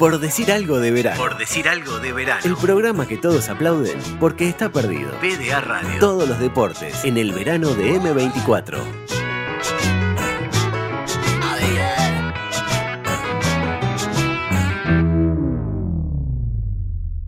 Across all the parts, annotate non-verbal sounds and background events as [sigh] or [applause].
Por decir algo de verano. Por decir algo de verano. El programa que todos aplauden porque está perdido. PDA Radio. Todos los deportes en el verano de M24.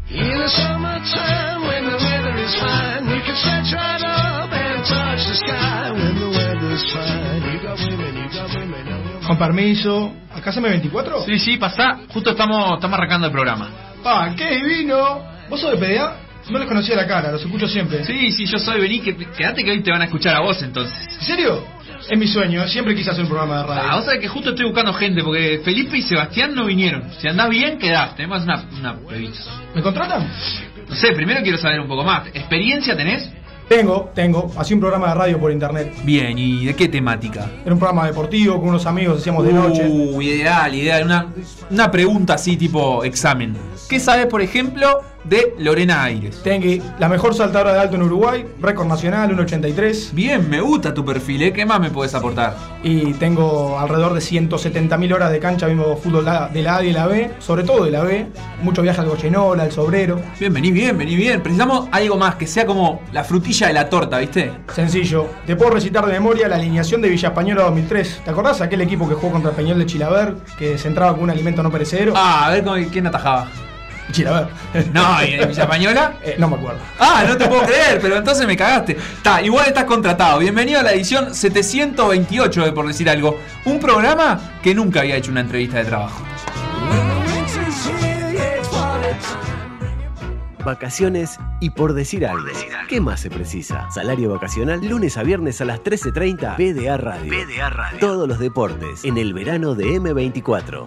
In the summertime when the weather is fine, you can stretch right up and touch the sky. When the weather's fine, you got women, you got women on your Con permiso. ¿Acá se me 24? Sí, sí, pasá. Justo estamos, estamos arrancando el programa. ¡Ah, qué divino! ¿Vos sos de PDA? No les conocía la cara, los escucho siempre. Sí, sí, yo soy. Vení, que, quedate que hoy te van a escuchar a vos entonces. ¿En serio? Es mi sueño, siempre quise hacer un programa de radio. Ah, vos sabés que justo estoy buscando gente porque Felipe y Sebastián no vinieron. Si andás bien, quedás. Tenemos una, una prevista. ¿Me contratan? No sé, primero quiero saber un poco más. ¿Experiencia tenés? Tengo, tengo. Hacía un programa de radio por internet. Bien, ¿y de qué temática? Era un programa deportivo con unos amigos, hacíamos de noche. Uh, ideal, ideal. Una, una pregunta así, tipo examen. ¿Qué sabes, por ejemplo, de Lorena Aires? Tengo la mejor saltadora de alto en Uruguay, récord nacional, 1.83. Bien, me gusta tu perfil, ¿eh? ¿Qué más me puedes aportar? Y tengo alrededor de 170.000 horas de cancha viendo fútbol de la A y de la B, sobre todo de la B. Mucho viaje al Goyenola, al Sobrero. Bien, vení bien, vení bien. Precisamos algo más, que sea como la frutilla de la torta, ¿viste? Sencillo, te puedo recitar de memoria la alineación de Villa Española 2003. ¿Te acordás aquel equipo que jugó contra Peñol de Chilaver, que se entraba con un alimento no perecedero? Ah, a ver quién atajaba. Chilaver. No, ¿y en Villa Española? [laughs] Eh, no me acuerdo. Ah, no te puedo creer, pero entonces me cagaste. Está, igual estás contratado. Bienvenido a la edición 728 de Por Decir Algo. Un programa que nunca había hecho una entrevista de trabajo. Vacaciones y por decir algo. ¿Qué más se precisa? Salario vacacional lunes a viernes a las 13.30 PDA Radio. PDA Radio. Todos los deportes en el verano de M24.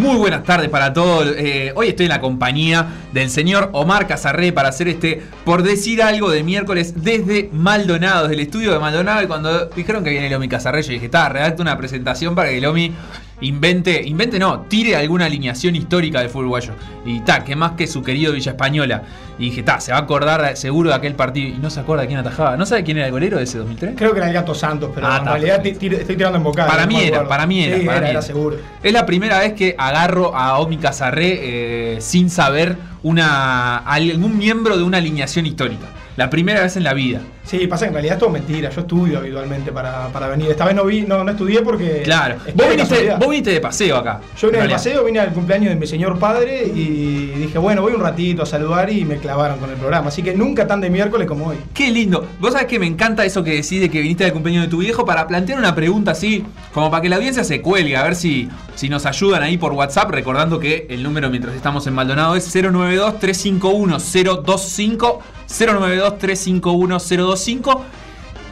Muy buenas tardes para todos. Eh, hoy estoy en la compañía del señor Omar Casarré para hacer este, por decir algo, de miércoles desde Maldonado, desde el estudio de Maldonado. Y cuando dijeron que viene Lomi Casarré, yo dije, está, redacta una presentación para que Lomi invente, invente no, tire alguna alineación histórica del fútbol uruguayo. Y está, que más que su querido Villa Española. Y dije, está, se va a acordar seguro de aquel partido. Y no se acuerda quién atajaba. ¿No sabe quién era el golero de ese 2003? Creo que era el Gato Santos, pero Ah, en realidad estoy tirando en boca. Para no mí era, para mí era. Sí, para era, mí era era. seguro. Es la primera vez que agarro a Omi Casarré eh, sin saber una, algún miembro de una alineación histórica. La primera vez en la vida. Sí, pasa que en realidad es todo mentira. Yo estudio habitualmente para, para venir. Esta vez no vi, no, no estudié porque. Claro. Vos viniste, vos viniste de paseo acá. Yo vine de paseo, vine al cumpleaños de mi señor padre y dije, bueno, voy un ratito a saludar y me clavaron con el programa. Así que nunca tan de miércoles como hoy. Qué lindo. Vos sabés que me encanta eso que decís de que viniste del cumpleaños de tu viejo para plantear una pregunta así, como para que la audiencia se cuelgue, a ver si, si nos ayudan ahí por WhatsApp, recordando que el número mientras estamos en Maldonado es 092-351-025, 092-351-025.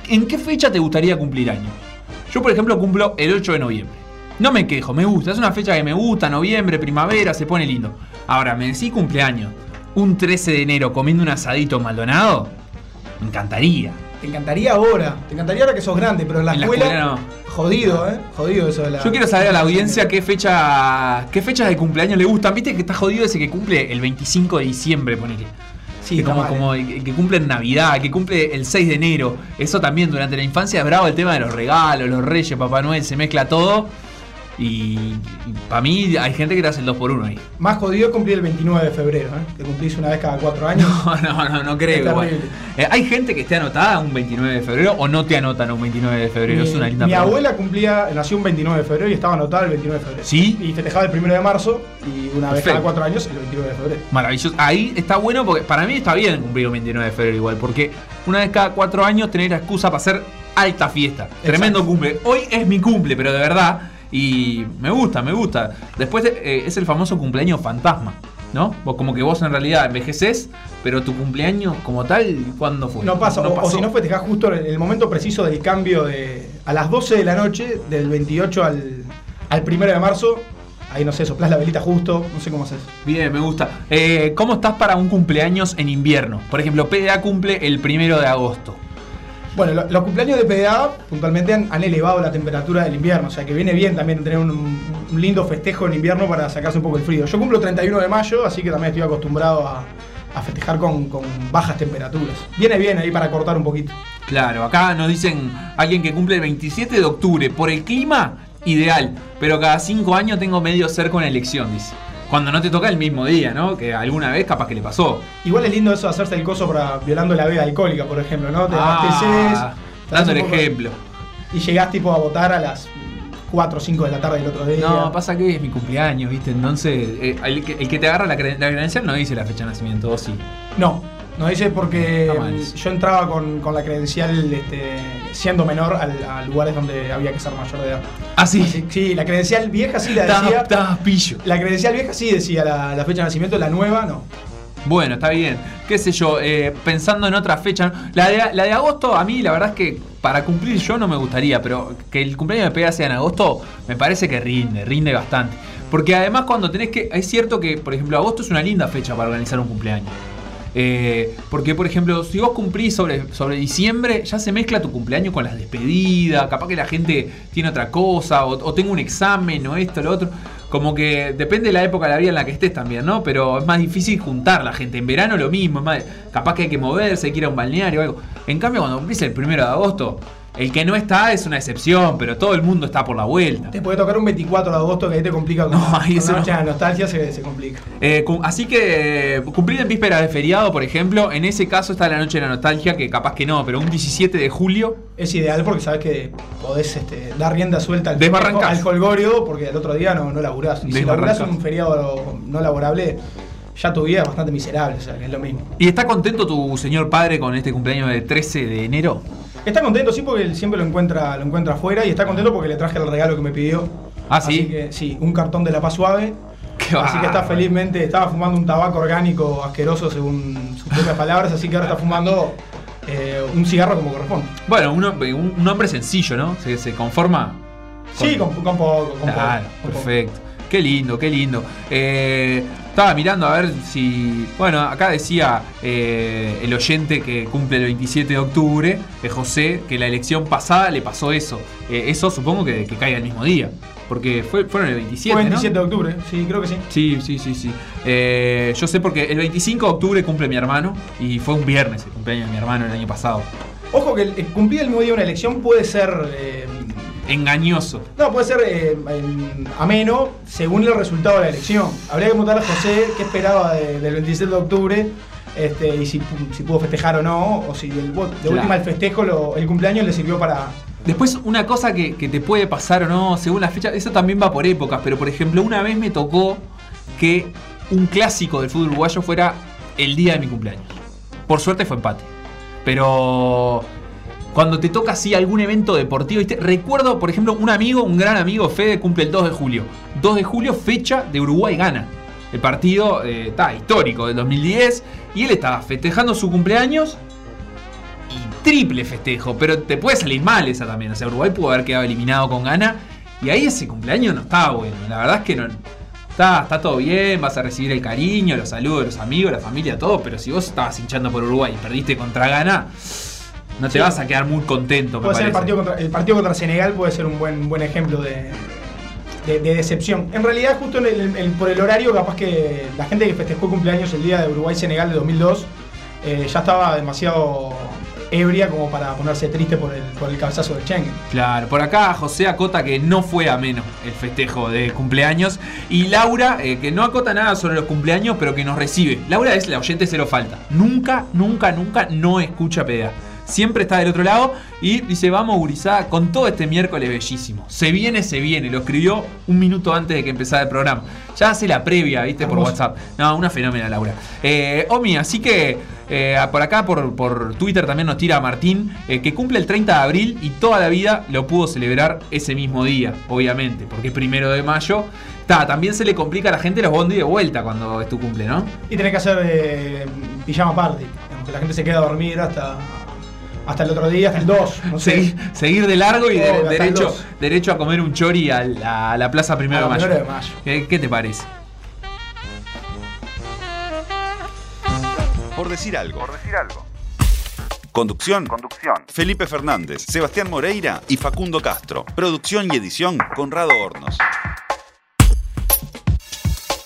¿En qué fecha te gustaría cumplir año? Yo, por ejemplo, cumplo el 8 de noviembre. No me quejo, me gusta, es una fecha que me gusta, noviembre, primavera, se pone lindo. Ahora, me decís cumpleaños, un 13 de enero comiendo un asadito Maldonado, me encantaría. Te encantaría ahora, te encantaría ahora que sos grande, pero en la, En la escuela, escuela no. jodido, ¿eh? Jodido eso de la. Yo quiero saber a la audiencia qué fecha qué fechas de cumpleaños le gustan. Viste que está jodido ese que cumple el 25 de diciembre, ponele. Sí, que como, mal, como ¿eh? que cumple en Navidad, que cumple el 6 de enero. Eso también durante la infancia es bravo el tema de los regalos, los reyes, Papá Noel, se mezcla todo. Y, para mí hay gente que te hace el 2 por 1 ahí. Más jodido cumplir el 29 de febrero, ¿eh? Que cumplís una vez cada cuatro años. [laughs] No, no, no, no creo. Igual. Eh, ¿Hay gente que esté anotada un 29 de febrero o no te anotan un 29 de febrero? Mi, es una linda mi pregunta. abuela cumplía, nació un 29 de febrero y estaba anotada el 29 de febrero. ¿Sí? Y festejaba el 1 de marzo y una vez cada cuatro años el 29 de febrero. Maravilloso. Ahí está bueno porque para mí está bien cumplir un 29 de febrero igual, porque una vez cada cuatro años tener la excusa para hacer alta fiesta. Tremendo cumple. Hoy es mi cumple, pero de verdad. Y me gusta, me gusta. Después eh, es el famoso cumpleaños fantasma, ¿no? Vos como que vos en realidad envejeces, pero tu cumpleaños como tal, ¿cuándo fue? No pasa, o- o, pasó. si no festejás justo en el momento preciso del cambio de. a las 12 de la noche, del 28 al, al 1 de marzo. Ahí no sé, soplás la velita justo, no sé cómo haces. Bien, me gusta. Eh, ¿Cómo estás para un cumpleaños en invierno? Por ejemplo, PDA cumple el primero de agosto. Bueno, lo- los cumpleaños de PDA puntualmente han, elevado la temperatura del invierno, o sea que viene bien también tener un, lindo festejo en invierno para sacarse un poco el frío. Yo cumplo 31 de mayo, así que también estoy acostumbrado a, festejar con, con bajas temperaturas. Viene bien ahí para cortar un poquito. Claro, acá nos dicen alguien que cumple el 27 de octubre. Por el clima, ideal. Pero cada cinco años tengo medio cerca una elección, dice. Cuando no te toca el mismo día, ¿no? Que alguna vez capaz que le pasó. Igual es lindo eso de hacerse el coso para violando la veda alcohólica, por ejemplo, ¿no? Te Ah, abasteces, te dando el poco- ejemplo. Y llegás tipo a votar a las 4 o 5 de la tarde del otro día. No, pasa que es mi cumpleaños, ¿viste? Entonces, eh, el, que, el que te agarra la, cre- la credencial no dice la fecha de nacimiento, ¿o sí? No, no dice porque eso. yo entraba con, con la credencial este, siendo menor al- a lugares donde había que ser mayor de edad. Ah, sí. Así- sí, la credencial vieja sí la decía. estaba pillo. La credencial vieja sí decía la, la fecha de nacimiento, la nueva no. Bueno, está bien. Qué sé yo, eh, pensando en otra fecha. ¿no? La de, la de agosto, a mí la verdad es que para cumplir yo no me gustaría, pero que el cumpleaños de Pega sea en agosto, me parece que rinde, rinde bastante. Porque además cuando tenés que... Es cierto que, por ejemplo, agosto es una linda fecha para organizar un cumpleaños. Eh, porque, por ejemplo, si vos cumplís sobre, sobre diciembre, ya se mezcla tu cumpleaños con las despedidas, capaz que la gente tiene otra cosa, o, o tengo un examen, o esto, lo otro. Como que depende de la época de la vida en la que estés también, ¿no? Pero es más difícil juntar la gente. En verano lo mismo, es más- capaz que hay que moverse, hay que ir a un balneario o algo. En cambio, cuando cumplís el primero de agosto, el que no está es una excepción, pero todo el mundo está por la vuelta. Te puede tocar un 24 de agosto que ahí te complica con, [laughs] No, ahí con eso no. noche de nostalgia se, se complica. Eh, así que eh, cumplir en víspera de feriado, por ejemplo, en ese caso está la noche de la nostalgia, que capaz que no, pero un 17 de julio, Es ideal porque sabes que podés este, dar rienda suelta al, al colgorio porque el otro día no, no laburás. Y si laburás un feriado no laborable, ya tu vida es bastante miserable, o sea que es lo mismo. ¿Y está contento tu señor padre con este cumpleaños de 13 de enero? Está contento, sí, porque él siempre lo encuentra, lo encuentra afuera y está contento porque le traje el regalo que me pidió. Ah, ¿sí? Así que sí, un cartón de la paz suave. [laughs] Qué así que está felizmente, estaba fumando un tabaco orgánico asqueroso según sus propias palabras, así que ahora está fumando eh, un cigarro como corresponde. Bueno, un, un- un hombre sencillo, ¿no? Se, se conforma. Sí, con, con poco, con Claro, poco, poco. Qué lindo, qué lindo. Eh, estaba mirando a ver si. Bueno, acá decía eh, el oyente que cumple el 27 de octubre, eh, José, que la elección pasada le pasó eso. Eh, eso supongo que, que caiga el mismo día. Porque fue, fueron el 27. Fue ¿no? 27 de octubre, sí, creo que sí. Sí, sí, sí, sí. Eh, yo sé porque el 25 de octubre cumple mi hermano y fue un viernes el cumpleaños de mi hermano el año pasado. Ojo que el, el cumplir el mismo día de una elección puede ser. eh, Engañoso. no, puede ser eh, ameno según el resultado de la elección. Habría que preguntarle a José qué esperaba de- del 27 de octubre este, y si, pu- si pudo festejar o no, o si el, de Claro. última el festejo, lo- el cumpleaños le sirvió para. Después, una cosa que, que te puede pasar o no, según la fecha, eso también va por épocas, pero por ejemplo, una vez me tocó que un clásico del fútbol uruguayo fuera el día de mi cumpleaños. Por suerte fue empate. Pero cuando te toca así algún evento deportivo, ¿viste? recuerdo, por ejemplo, un amigo, un gran amigo, Fede, cumple el 2 de julio. 2 de julio, fecha de Uruguay gana. El partido eh, está histórico del 2010 y él estaba festejando su cumpleaños y triple festejo, pero te puede salir mal esa también. O sea, Uruguay pudo haber quedado eliminado con gana. Y ahí ese cumpleaños no estaba bueno. La verdad es que no. Está, está todo bien, vas a recibir el cariño, los saludos de los amigos, la familia, todo. Pero si vos estabas hinchando por Uruguay y perdiste contra Gana, no te Sí. vas a quedar muy contento. me Puede ser el partido, contra, el partido contra Senegal puede ser un buen, buen ejemplo de, de- de decepción. En realidad, justo en el- el- por el horario, capaz que la gente que festejó el cumpleaños el día de Uruguay-Senegal de 2002 eh, ya estaba demasiado ebria como para ponerse triste por el, por el cabezazo del Schengen. Claro, por acá José acota que no fue ameno el festejo de cumpleaños. Y Laura, eh, que no acota nada sobre los cumpleaños, pero que nos recibe. Laura es la oyente cero falta. Nunca, nunca, nunca no escucha PDA. Siempre está del otro lado y dice, vamos gurizada, con todo este miércoles bellísimo. Se viene, se viene. Lo escribió un minuto antes de que empezara el programa. Ya hace la previa, viste, por. WhatsApp. No, una fenómena, Laura. Eh, Omi, así que eh, por acá, por, por Twitter también nos tira Martín, eh, que cumple el 30 de abril y toda la vida lo pudo celebrar ese mismo día, obviamente, porque es primero de mayo. Ta, también se le complica a la gente los bondi de vuelta cuando es tu cumple, ¿no? Y tenés que hacer eh, pijama party, que la gente se queda a dormir hasta, hasta el otro día, hasta el 2. No sé. Seguir, seguir de largo y de- derecho, derecho a comer un chori a la, a la plaza primero, A la de, mayo. primero de mayo. ¿Qué, qué te parece? Por decir algo. Conducción. Felipe Fernández, Sebastián Moreira y Facundo Castro. Producción y edición Conrado Hornos.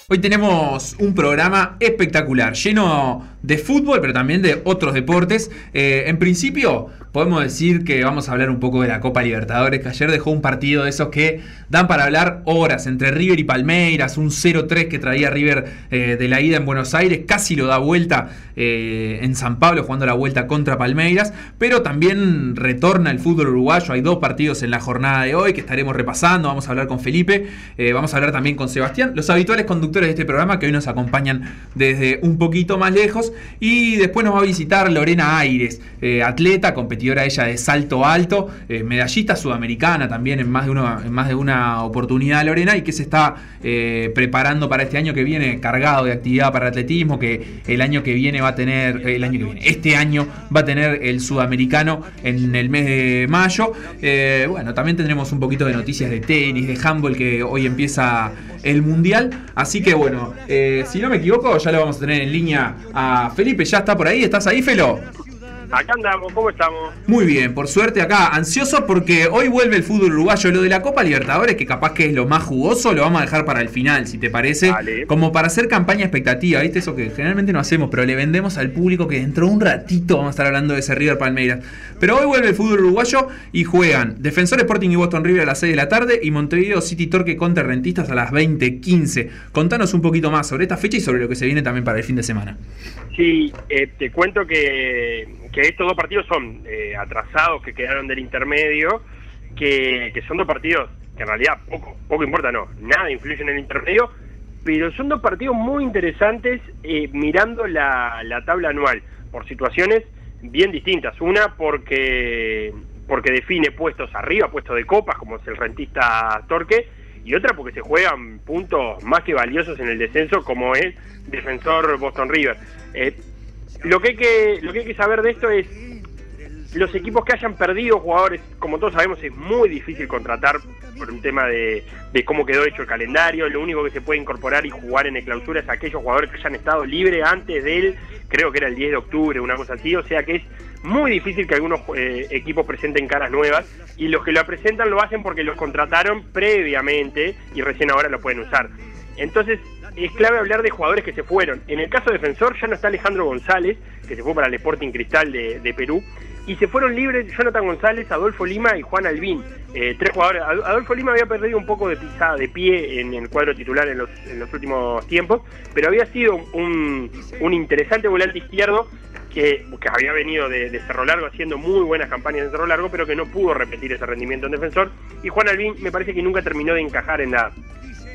Hoy tenemos un programa espectacular, lleno de fútbol, pero también de otros deportes. Eh, en principio, podemos decir que vamos a hablar un poco de la Copa Libertadores, que ayer dejó un partido de esos que dan para hablar horas entre River y Palmeiras, un 0-3 que traía River eh, de la ida en Buenos Aires, casi lo da vuelta eh, en San Pablo, jugando la vuelta contra Palmeiras, pero también retorna el fútbol uruguayo. Hay dos partidos en la jornada de hoy que estaremos repasando. Vamos a hablar con Felipe, vamos a hablar también con Sebastián, los habituales conductores de este programa que hoy nos acompañan desde un poquito más lejos. Y después nos va a visitar Lorena Aires, eh, atleta, competidora ella de salto alto, eh, medallista sudamericana también en más de una, más de una oportunidad, Lorena, y que se está eh, preparando para este año que viene cargado de actividad para atletismo, que el año que viene va a tener, el año que viene, este año va a tener el sudamericano en el mes de mayo. Bueno, también tendremos un poquito de noticias de tenis, de handball, que hoy empieza el mundial. Así que bueno, si no me equivoco, ya lo vamos a tener en línea a Felipe. ¿Ya está por ahí? ¿Estás ahí, Felo? Acá andamos, ¿cómo estamos? Muy bien, por suerte acá, ansioso porque hoy vuelve el fútbol uruguayo. Lo de la Copa Libertadores, que capaz que es lo más jugoso, lo vamos a dejar para el final, si te parece. Dale. Como para hacer campaña expectativa, ¿viste? Eso que generalmente no hacemos, pero le vendemos al público que dentro de un ratito vamos a estar hablando de ese River Palmeiras. Pero hoy vuelve el fútbol uruguayo y juegan Defensor Sporting y Boston River a las 6 de la tarde y Montevideo City Torque contra Rentistas a las 20.15. Contanos un poquito más sobre esta fecha y sobre lo que se viene también para el fin de semana. Sí, eh, te cuento que, que estos dos partidos son eh, atrasados que quedaron del intermedio, que, son dos partidos que en realidad poco, poco importa, no, nada influye en el intermedio, pero son dos partidos muy interesantes eh, mirando la, la tabla anual, por situaciones bien distintas. Una porque, porque define puestos arriba, puestos de copas, como es el rentista Torque, y otra porque se juegan puntos más que valiosos en el descenso, como es defensor Boston River. Eh, lo que hay que lo que hay que saber de esto es los equipos que hayan perdido jugadores, como todos sabemos, es muy difícil contratar por un tema de, de cómo quedó hecho el calendario. Lo único que se puede incorporar y jugar en el clausura es aquellos jugadores que hayan estado libres antes del, creo que era el 10 de octubre, una cosa así. O sea que es muy difícil que algunos eh, equipos presenten caras nuevas y los que lo presentan lo hacen porque los contrataron previamente y recién ahora lo pueden usar. Entonces, es clave hablar de jugadores que se fueron. En el caso defensor ya no está Alejandro González, que se fue para el Sporting Cristal de, de Perú, y se fueron libres Jonathan González, Adolfo Lima y Juan Albín. Eh, tres jugadores. Ad- Adolfo Lima había perdido un poco de pisada de pie en el cuadro titular en los, en los últimos tiempos, pero había sido un, un interesante volante izquierdo que, que había venido de, de Cerro Largo haciendo muy buenas campañas en Cerro Largo, pero que no pudo repetir ese rendimiento en defensor. Y Juan Albín me parece que nunca terminó de encajar en la,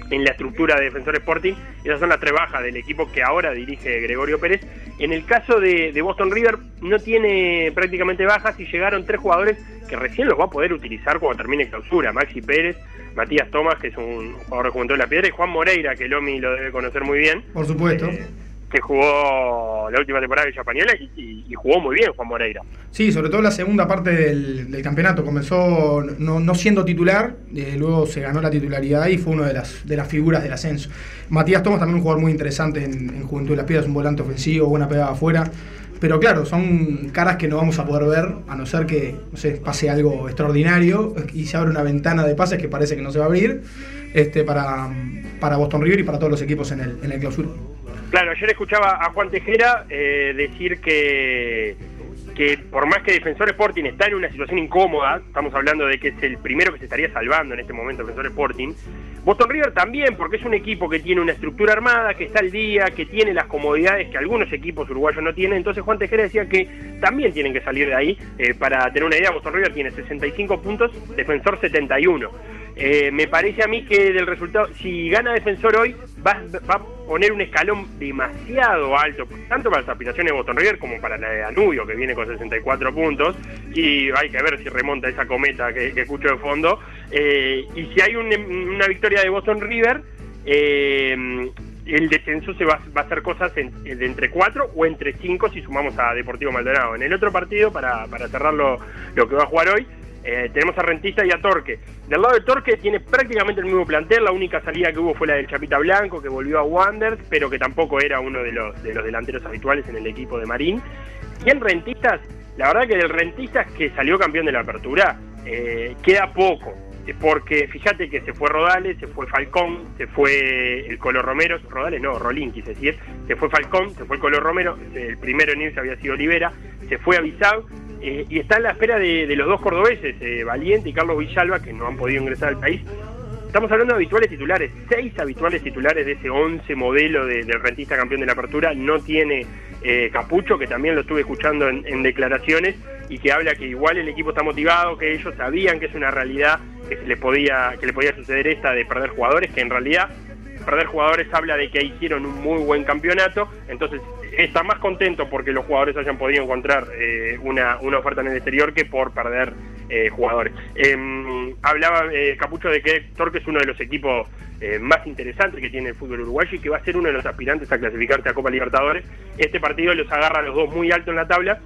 en la estructura de Defensor Sporting. Esas son las tres bajas del equipo que ahora dirige Gregorio Pérez. En el caso de, de Boston River, no tiene prácticamente bajas y llegaron tres jugadores que recién los va a poder utilizar cuando termine clausura. Maxi Pérez, Matías Tomás, que es un jugador de Juventud de la Piedra, y Juan Moreira, que Lomi lo debe conocer muy bien. Por supuesto. eh, que jugó la última temporada de Villa Española y, jugó muy bien Juan Moreira. Sí, sobre todo la segunda parte del, campeonato. Comenzó no, no siendo titular, eh, luego se ganó la titularidad y fue una de las, de las figuras del ascenso. Matías Tomás también un jugador muy interesante en, en Juventud de las Piedras, un volante ofensivo, buena pegada afuera. Pero claro, son caras que no vamos a poder ver, a no ser que no pase algo extraordinario y se abre una ventana de pases que parece que no se va a abrir este, para, para Boston River y para todos los equipos en el, en el clausura. Claro, ayer escuchaba a Juan Tejera eh, decir que, que por más que Defensor Sporting está en una situación incómoda, estamos hablando de que es el primero que se estaría salvando en este momento Defensor Sporting, Boston River también, porque es un equipo que tiene una estructura armada, que está al día, que tiene las comodidades que algunos equipos uruguayos no tienen, entonces Juan Tejera decía que también tienen que salir de ahí. Eh, para tener una idea, Boston River tiene 65 puntos, Defensor 71. Eh, me parece a mí que del resultado, si gana Defensor hoy, va, va a poner un escalón demasiado alto, tanto para las aspiraciones de Boston River como para la de Danubio, que viene con 64 puntos, y hay que ver si remonta esa cometa que, escucho de fondo. Eh, y si hay un- una victoria de Boston River, eh, el descenso se va, va a hacer cosas en- de entre 4 o entre 5 si sumamos a Deportivo Maldonado. En el otro partido, para, para cerrar lo, lo que va a jugar hoy, eh, tenemos a Rentista y a Torque. Del lado de Torque tiene prácticamente el mismo plantel, la única salida que hubo fue la del Chapita Blanco, que volvió a Wanderers, pero que tampoco era uno de los, de los delanteros habituales en el equipo de Marín. Y en Rentistas, la verdad que del Rentistas que salió campeón de la apertura, eh, queda poco. eh, porque fíjate que se fue Rodales, se fue Falcón, se fue el Colo Romero, Rodales no, Rolín quise decir, se fue Falcón, se fue el Colo Romero, el primero en irse había sido Olivera, se fue Avisado eh, y está en la espera de, de los dos cordobeses, eh, Valiente y Carlos Villalba, que no han podido ingresar al país. Estamos hablando de habituales titulares, seis habituales titulares de ese 11 modelo de- del rentista campeón de la apertura. No tiene eh, Capucho, que también lo estuve escuchando en, en declaraciones, y que habla que igual el equipo está motivado, que ellos sabían que es una realidad que se le podía, que le podía suceder esta de perder jugadores, que en realidad perder jugadores habla de que hicieron un muy buen campeonato, entonces está más contento porque los jugadores hayan podido encontrar eh, una, una oferta en el exterior que por perder eh, jugadores. Em, hablaba eh, Capucho de que Torque es uno de los equipos más interesantes que tiene el fútbol uruguayo y que va a ser uno de los aspirantes a clasificarse a Copa Libertadores. Este partido los agarra a los dos muy alto en la tabla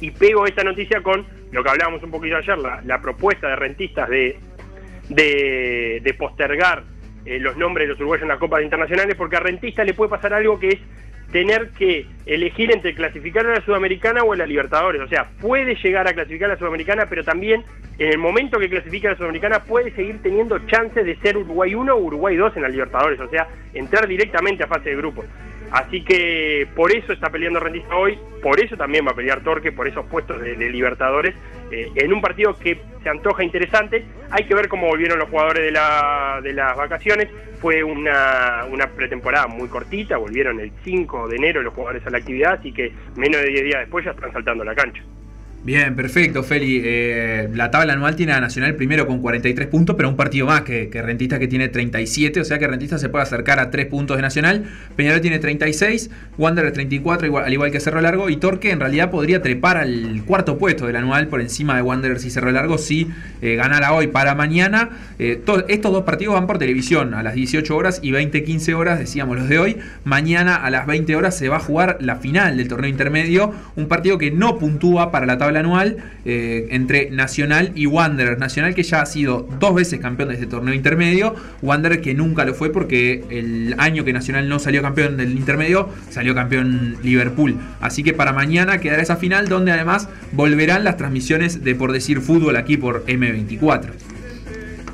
y pego esta noticia con lo que hablábamos un poquito ayer, la, la propuesta de rentistas de, de postergar eh, los nombres de los uruguayos en las copas internacionales, porque a rentistas le puede pasar algo que es tener que elegir entre clasificar a la Sudamericana o a la Libertadores. O sea, puede llegar a clasificar a la Sudamericana, pero también en el momento que clasifica a la Sudamericana puede seguir teniendo chances de ser Uruguay 1 o Uruguay 2 en la Libertadores. O sea, entrar directamente a fase de grupos. Así que por eso está peleando Rentista hoy, por eso también va a pelear Torque, por esos puestos de Libertadores, eh, en un partido que se antoja interesante. Hay que ver cómo volvieron los jugadores de, la, de las vacaciones. Fue una, una pretemporada muy cortita, volvieron el 5 de enero los jugadores a la actividad, así que menos de 10 días después ya están saltando la cancha. Bien, perfecto, Feli. Eh, la tabla anual tiene a Nacional primero con 43 puntos, pero un partido más que, que Rentista que tiene 37, o sea que Rentista se puede acercar a 3 puntos de Nacional. Peñarol tiene 36, Wanderer 34, igual- al igual que Cerro Largo, y Torque en realidad podría trepar al cuarto puesto del anual por encima de Wanderers y Cerro Largo si eh, ganara hoy para mañana. Eh, to- estos dos partidos van por televisión a las 18 horas y 20-15 horas, decíamos los de hoy. Mañana a las 20 horas se va a jugar la final del torneo intermedio, un partido que no puntúa para la tabla anual eh, entre Nacional y Wanderer. Nacional que ya ha sido dos veces campeón de este torneo intermedio, Wanderer que nunca lo fue porque el año que Nacional no salió campeón del intermedio, salió campeón Liverpool. Así que para mañana quedará esa final donde además volverán las transmisiones de por decir fútbol aquí por M24.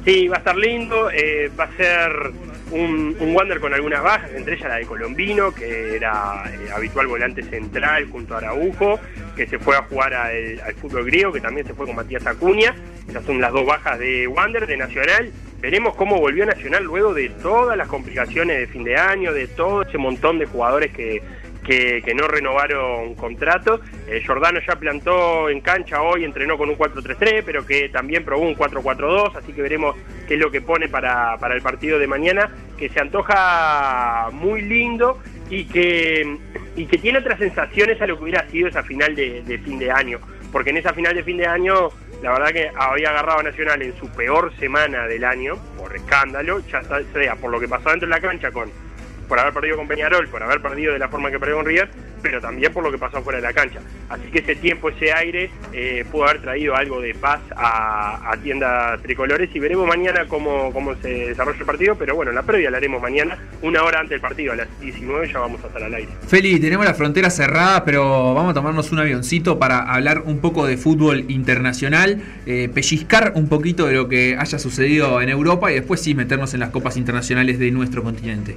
Sí, va a estar lindo, eh, va a ser un, Wander con algunas bajas, entre ellas la de Colombino, que era eh, habitual volante central junto a Araujo, que se fue a jugar al, fútbol griego, que también se fue con Matías Acuña. Esas son las dos bajas de Wander, de Nacional. Veremos cómo volvió Nacional luego de todas las complicaciones de fin de año, de todo ese montón de jugadores que, que, que no renovaron contrato. Eh, Giordano ya plantó en cancha hoy, entrenó con un 4-3-3, pero que también probó un 4-4-2, así que veremos qué es lo que pone para, para el partido de mañana, que se antoja muy lindo y que, y que tiene otras sensaciones a lo que hubiera sido esa final de, de fin de año, porque en esa final de fin de año la verdad que había agarrado a Nacional en su peor semana del año, por escándalo, ya sea por lo que pasó dentro de la cancha con por haber perdido con Peñarol, por haber perdido de la forma que perdió con River, pero también por lo que pasó fuera de la cancha. Así que ese tiempo, ese aire, eh, pudo haber traído algo de paz a, a tiendas tricolores y veremos mañana cómo, cómo se desarrolla el partido, pero bueno, la previa la haremos mañana, una hora antes del partido, a las 19 ya vamos a estar al aire. Feli, tenemos la frontera cerrada, pero vamos a tomarnos un avioncito para hablar un poco de fútbol internacional, eh, pellizcar un poquito de lo que haya sucedido en Europa y después sí meternos en las copas internacionales de nuestro continente.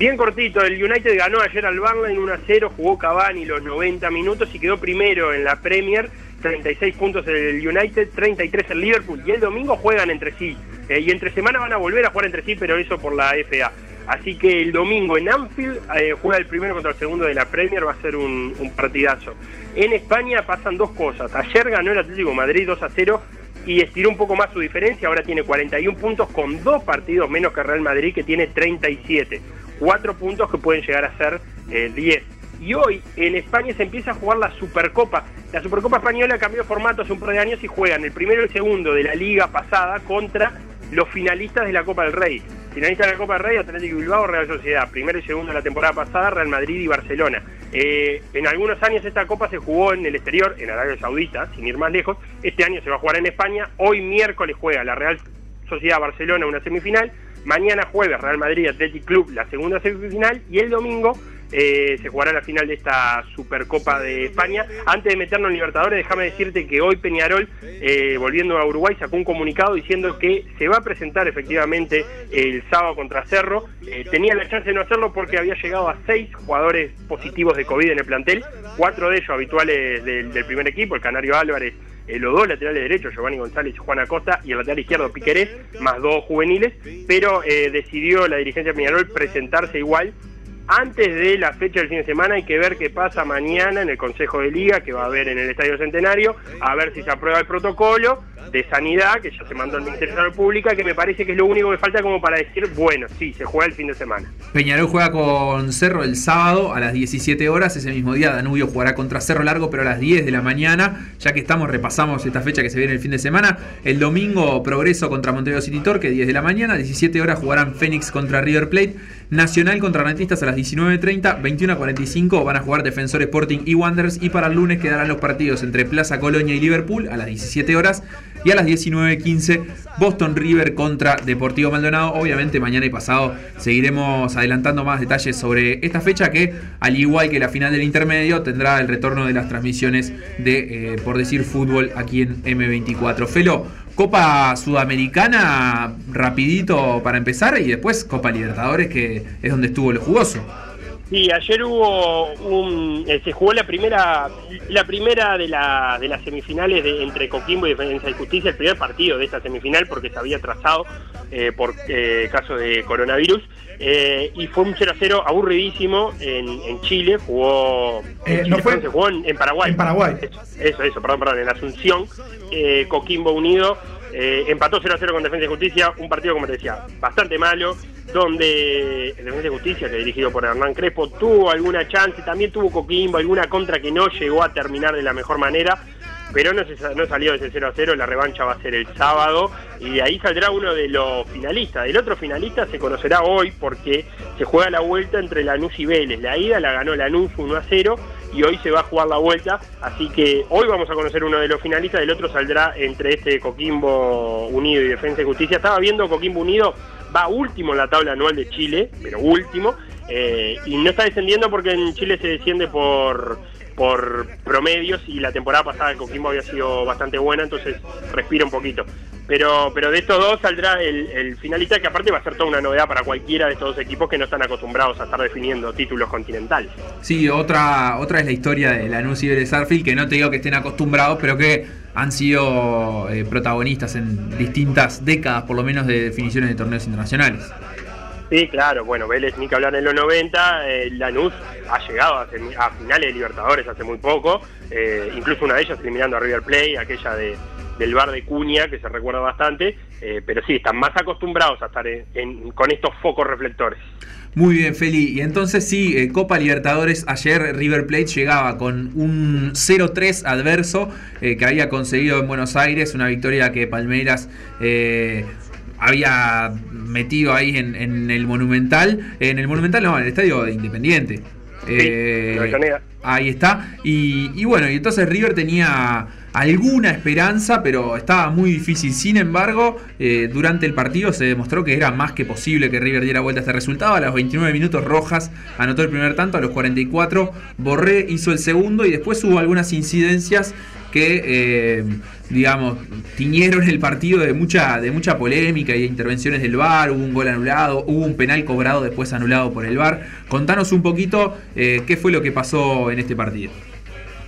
Bien cortito, el United ganó ayer al Burnley 1 a 0, jugó Cavani los 90 minutos y quedó primero en la Premier, 36 puntos el United, 33 el Liverpool y el domingo juegan entre sí. Eh, y entre semana van a volver a jugar entre sí, pero eso por la FA. Así que el domingo en Anfield eh, juega el primero contra el segundo de la Premier, va a ser un, partidazo. En España pasan dos cosas. Ayer ganó el Atlético Madrid 2 a 0 y estiró un poco más su diferencia, ahora tiene 41 puntos con dos partidos menos que Real Madrid que tiene 37. Cuatro puntos que pueden llegar a ser eh, 10. Y hoy en España se empieza a jugar la Supercopa. La Supercopa Española cambió de formato hace un par de años y juegan el primero y el segundo de la liga pasada contra los finalistas de la Copa del Rey. Finalistas de la Copa del Rey, Atlético Bilbao, Real Sociedad. Primero y segundo de la temporada pasada, Real Madrid y Barcelona. Eh, en algunos años esta Copa se jugó en el exterior, en Arabia Saudita, sin ir más lejos. Este año se va a jugar en España. Hoy miércoles juega la Real Sociedad Barcelona una semifinal. Mañana jueves Real Madrid Athletic Club la segunda semifinal. Y el domingo eh, se jugará la final de esta Supercopa de España. Antes de meternos en Libertadores, déjame decirte que hoy Peñarol, eh, volviendo a Uruguay, sacó un comunicado diciendo que se va a presentar efectivamente el sábado contra Cerro. Eh, tenía la chance de no hacerlo porque había llegado a seis jugadores positivos de COVID en el plantel, cuatro de ellos habituales del, primer equipo, el Canario Álvarez, los dos laterales derechos, Giovanni González y Juan Acosta, y el lateral izquierdo Piquerés, más dos juveniles, pero decidió la dirigencia de Peñarol presentarse igual antes de la fecha del fin de semana hay que ver qué pasa mañana en el Consejo de Liga que va a haber en el Estadio Centenario, a ver si se aprueba el protocolo de sanidad que ya se mandó al Ministerio de Salud Pública, que me parece que es lo único que falta como para decir, bueno, sí, se juega el fin de semana. Peñarol juega con Cerro el sábado a las 17 horas. Ese mismo día Danubio jugará contra Cerro Largo, pero a las 10 de la mañana. Ya que estamos, repasamos esta fecha que se viene el fin de semana. El domingo Progreso contra Montevideo City Torque, 10 de la mañana. 17 horas jugarán Fénix contra River Plate. Nacional contra Rentistas a las 19.30. 21.45 van a jugar Defensor Sporting y Wanderers. Y para el lunes quedarán los partidos entre Plaza Colonia y Liverpool a las 17 horas. Y a las 19.15 Boston River contra Deportivo Maldonado. Obviamente mañana y pasado seguiremos adelantando más detalles sobre esta fecha que al igual que la final del intermedio tendrá el retorno de las transmisiones de, eh, por decir, fútbol aquí en M24. Felo, Copa Sudamericana rapidito para empezar y después Copa Libertadores que es donde estuvo lo jugoso. Sí, ayer hubo un, eh, se jugó la primera, la primera de, la, de las semifinales de, entre Coquimbo y Defensa y Justicia, el primer partido de esta semifinal porque se había trazado eh, por eh, caso de coronavirus. eh, y fue un 0-0 aburridísimo en, en Chile, jugó en, Eh, Chile, no fue- se jugó en, en Paraguay. En Paraguay. Eso, eso, perdón, perdón, en Asunción, eh, Coquimbo Unido, eh, empató 0-0 con Defensa y Justicia, un partido, como te decía, bastante malo, donde Defensa y Justicia, que dirigido por Hernán Crespo, tuvo alguna chance, también tuvo Coquimbo, alguna contra que no llegó a terminar de la mejor manera, pero no, se, no salió ese 0 0, la revancha va a ser el sábado y de ahí saldrá uno de los finalistas. El otro finalista se conocerá hoy porque se juega la vuelta entre Lanús y Vélez. La ida la ganó Lanús 1 a 0 y hoy se va a jugar la vuelta, así que hoy vamos a conocer uno de los finalistas, el otro saldrá entre este Coquimbo Unido y Defensa y Justicia. Estaba viendo Coquimbo Unido, va último en la tabla anual de Chile, pero último, eh, y no está descendiendo porque en Chile se desciende por por promedios y la temporada pasada el Coquimbo había sido bastante buena, entonces respira un poquito. Pero, pero de estos dos saldrá el, finalista que aparte va a ser toda una novedad para cualquiera de estos dos equipos que no están acostumbrados a estar definiendo títulos continentales. Sí, otra, otra es la historia de Lanús y Vélez Arfield, que no te digo que estén acostumbrados, pero que han sido eh, protagonistas en distintas décadas, por lo menos, de definiciones de torneos internacionales. Sí, claro, bueno, Vélez ni que hablar en los 90, eh, Lanús ha llegado a, finales de Libertadores hace muy poco, eh, incluso una de ellas eliminando a River Plate, aquella de, del bar de Cuña, que se recuerda bastante, eh, pero sí, están más acostumbrados a estar con estos focos reflectores. Muy bien, Feli. Y entonces sí, Copa Libertadores, ayer River Plate llegaba con un 0-3 adverso que había conseguido en Buenos Aires, una victoria que Palmeiras eh, había metido ahí en, en el Monumental. En el Monumental, no, en el Estadio de Independiente. Eh, ahí está. Y, y bueno, y entonces River tenía alguna esperanza, pero estaba muy difícil. Sin embargo, eh, durante el partido se demostró que era más que posible que River diera vuelta a este resultado. A los 29 minutos Rojas anotó el primer tanto, a los 44 Borré hizo el segundo y después hubo algunas incidencias que, eh, digamos, tiñeron el partido de mucha, de mucha polémica y intervenciones del VAR, hubo un gol anulado, hubo un penal cobrado después anulado por el VAR. Contanos un poquito eh, qué fue lo que pasó en este partido.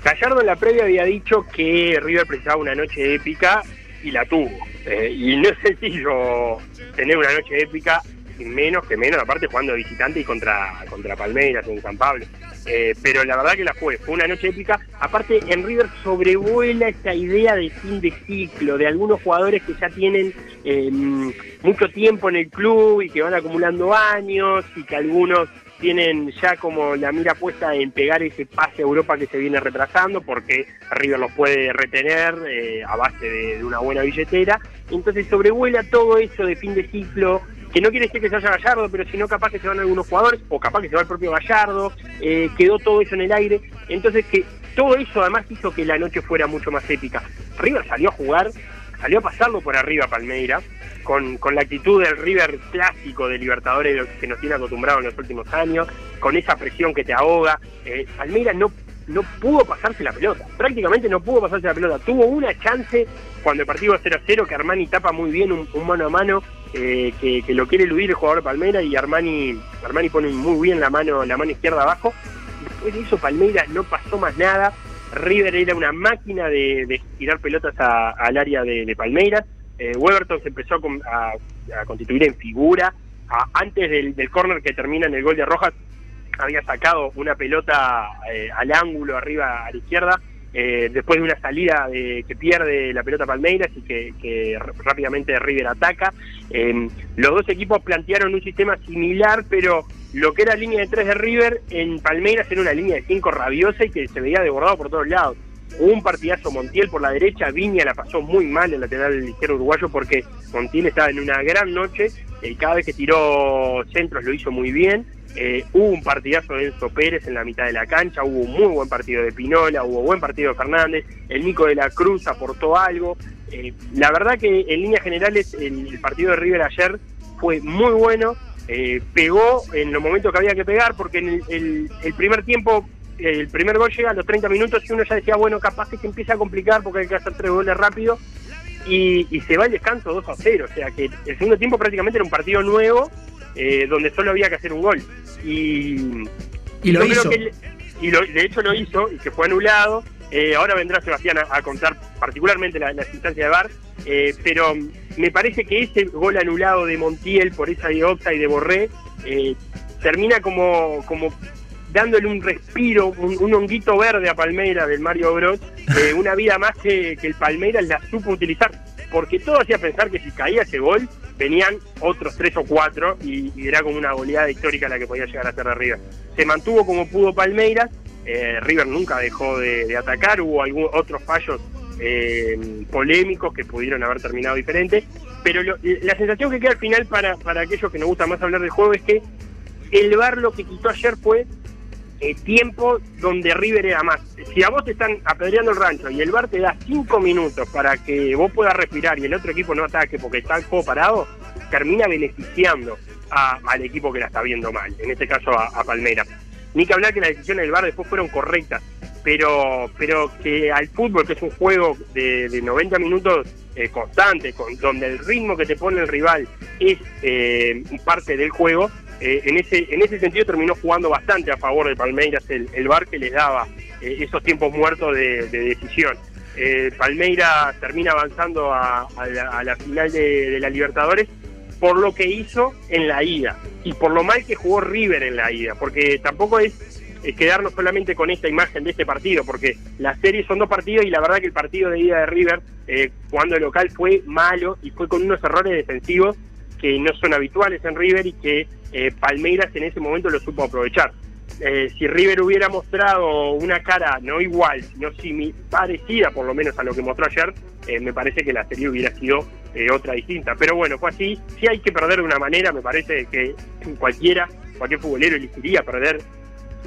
Gallardo en la previa había dicho que River precisaba una noche épica y la tuvo. Eh, y no es sencillo tener una noche épica, menos que menos, aparte jugando de visitante y contra, contra Palmeiras en San Pablo. Eh, pero la verdad que la fue, fue una noche épica. Aparte, en River sobrevuela esta idea de fin de ciclo, de algunos jugadores que ya tienen eh, mucho tiempo en el club y que van acumulando años y que algunos tienen ya como la mira puesta en pegar ese pase a Europa que se viene retrasando porque River los puede retener eh, a base de una buena billetera. Entonces sobrevuela todo eso de fin de ciclo, que no quiere decir que se vaya Gallardo, pero sino capaz que se van algunos jugadores o capaz que se va el propio Gallardo, eh, quedó todo eso en el aire. Entonces que todo eso además hizo que la noche fuera mucho más épica. River salió a jugar, salió a pasarlo por arriba Palmeira, con, con la actitud del River clásico de Libertadores que nos tiene acostumbrados en los últimos años, con esa presión que te ahoga. Eh, Palmeiras no, no pudo pasarse la pelota, prácticamente no pudo pasarse la pelota. Tuvo una chance cuando el partido va 0 a 0, que Armani tapa muy bien un mano a mano, eh, que, lo quiere eludir el jugador de Palmeiras y Armani, Armani pone muy bien la mano, la mano izquierda abajo. Después de eso Palmeiras no pasó más nada. River era una máquina de, tirar pelotas a- al área de, de Palmeiras. Eh, Weberton se empezó a, con- a- a constituir en figura. Antes del, del córner que termina en el gol de Rojas, había sacado una pelota eh, al ángulo arriba a la izquierda. Eh, después de una salida de- que pierde la pelota Palmeiras y que, que rápidamente River ataca. Eh, los dos equipos plantearon un sistema similar, pero lo que era línea de tres de River en Palmeiras era una línea de cinco rabiosa y que se veía desbordado por todos lados. Un partidazo Montiel por la derecha, Viña la pasó muy mal el lateral izquierdo uruguayo porque Montiel estaba en una gran noche, eh, cada vez que tiró centros lo hizo muy bien. Eh, hubo un partidazo de Enzo Pérez en la mitad de la cancha, hubo un muy buen partido de Pinola, hubo buen partido de Fernández, el Nico de la Cruz aportó algo. Eh, la verdad que en líneas generales el, partido de River ayer fue muy bueno, eh, pegó en los momentos que había que pegar, porque en el, el- el primer tiempo, eh, el primer gol llega a los 30 minutos y uno ya decía, bueno, capaz que se empieza a complicar porque hay que hacer tres goles rápido, y, y se va el descanso 2 a 0, o sea que el segundo tiempo prácticamente era un partido nuevo, eh, donde solo había que hacer un gol. Y, Y lo hizo. que y lo- de hecho lo hizo y que fue anulado. Eh, ahora vendrá Sebastián a, a contar particularmente la, la instancia de VAR, eh, pero me parece que ese gol anulado de Montiel por esa de Octa y de Borré eh, termina como, como dándole un respiro, un, un honguito verde a Palmeiras del Mario Bros, [laughs] eh, una vida más que, que el Palmeiras la supo utilizar, porque todo hacía pensar que si caía ese gol, venían otros tres o cuatro y, y era como una goleada histórica la que podía llegar a ser de River. Se mantuvo como pudo Palmeiras, eh, River nunca dejó de, de atacar, hubo algún, otros fallos eh, polémicos que pudieron haber terminado diferente, pero lo- la sensación que queda al final para, para aquellos que nos gusta más hablar del juego es que el VAR lo que quitó ayer fue eh, tiempo donde River era más. Si a vos te están apedreando el rancho y el VAR te da cinco minutos para que vos puedas respirar y el otro equipo no ataque porque está juego parado, termina beneficiando a- al equipo que la está viendo mal, en este caso a, a Palmeiras. Ni que hablar que las decisiones del VAR después fueron correctas, pero pero que al fútbol, que es un juego de, de 90 minutos eh, constante, con, donde el ritmo que te pone el rival es eh, parte del juego, eh, en ese en ese sentido terminó jugando bastante a favor de Palmeiras el, el VAR que les daba eh, esos tiempos muertos de, de decisión. Eh, Palmeiras termina avanzando a, la, final de, la Libertadores por lo que hizo en la ida y por lo mal que jugó River en la ida, porque tampoco es quedarnos solamente con esta imagen de este partido, porque la serie son dos partidos y la verdad que el partido de ida de River, eh, jugando de local, fue malo y fue con unos errores defensivos que no son habituales en River y que eh, Palmeiras en ese momento lo supo aprovechar. Eh, si River hubiera mostrado una cara no igual, sino simi- parecida por lo menos a lo que mostró ayer, eh, me parece que la serie hubiera sido otra distinta. Pero bueno, fue así. Si hay que perder de una manera, me parece que cualquiera, cualquier futbolero elegiría perder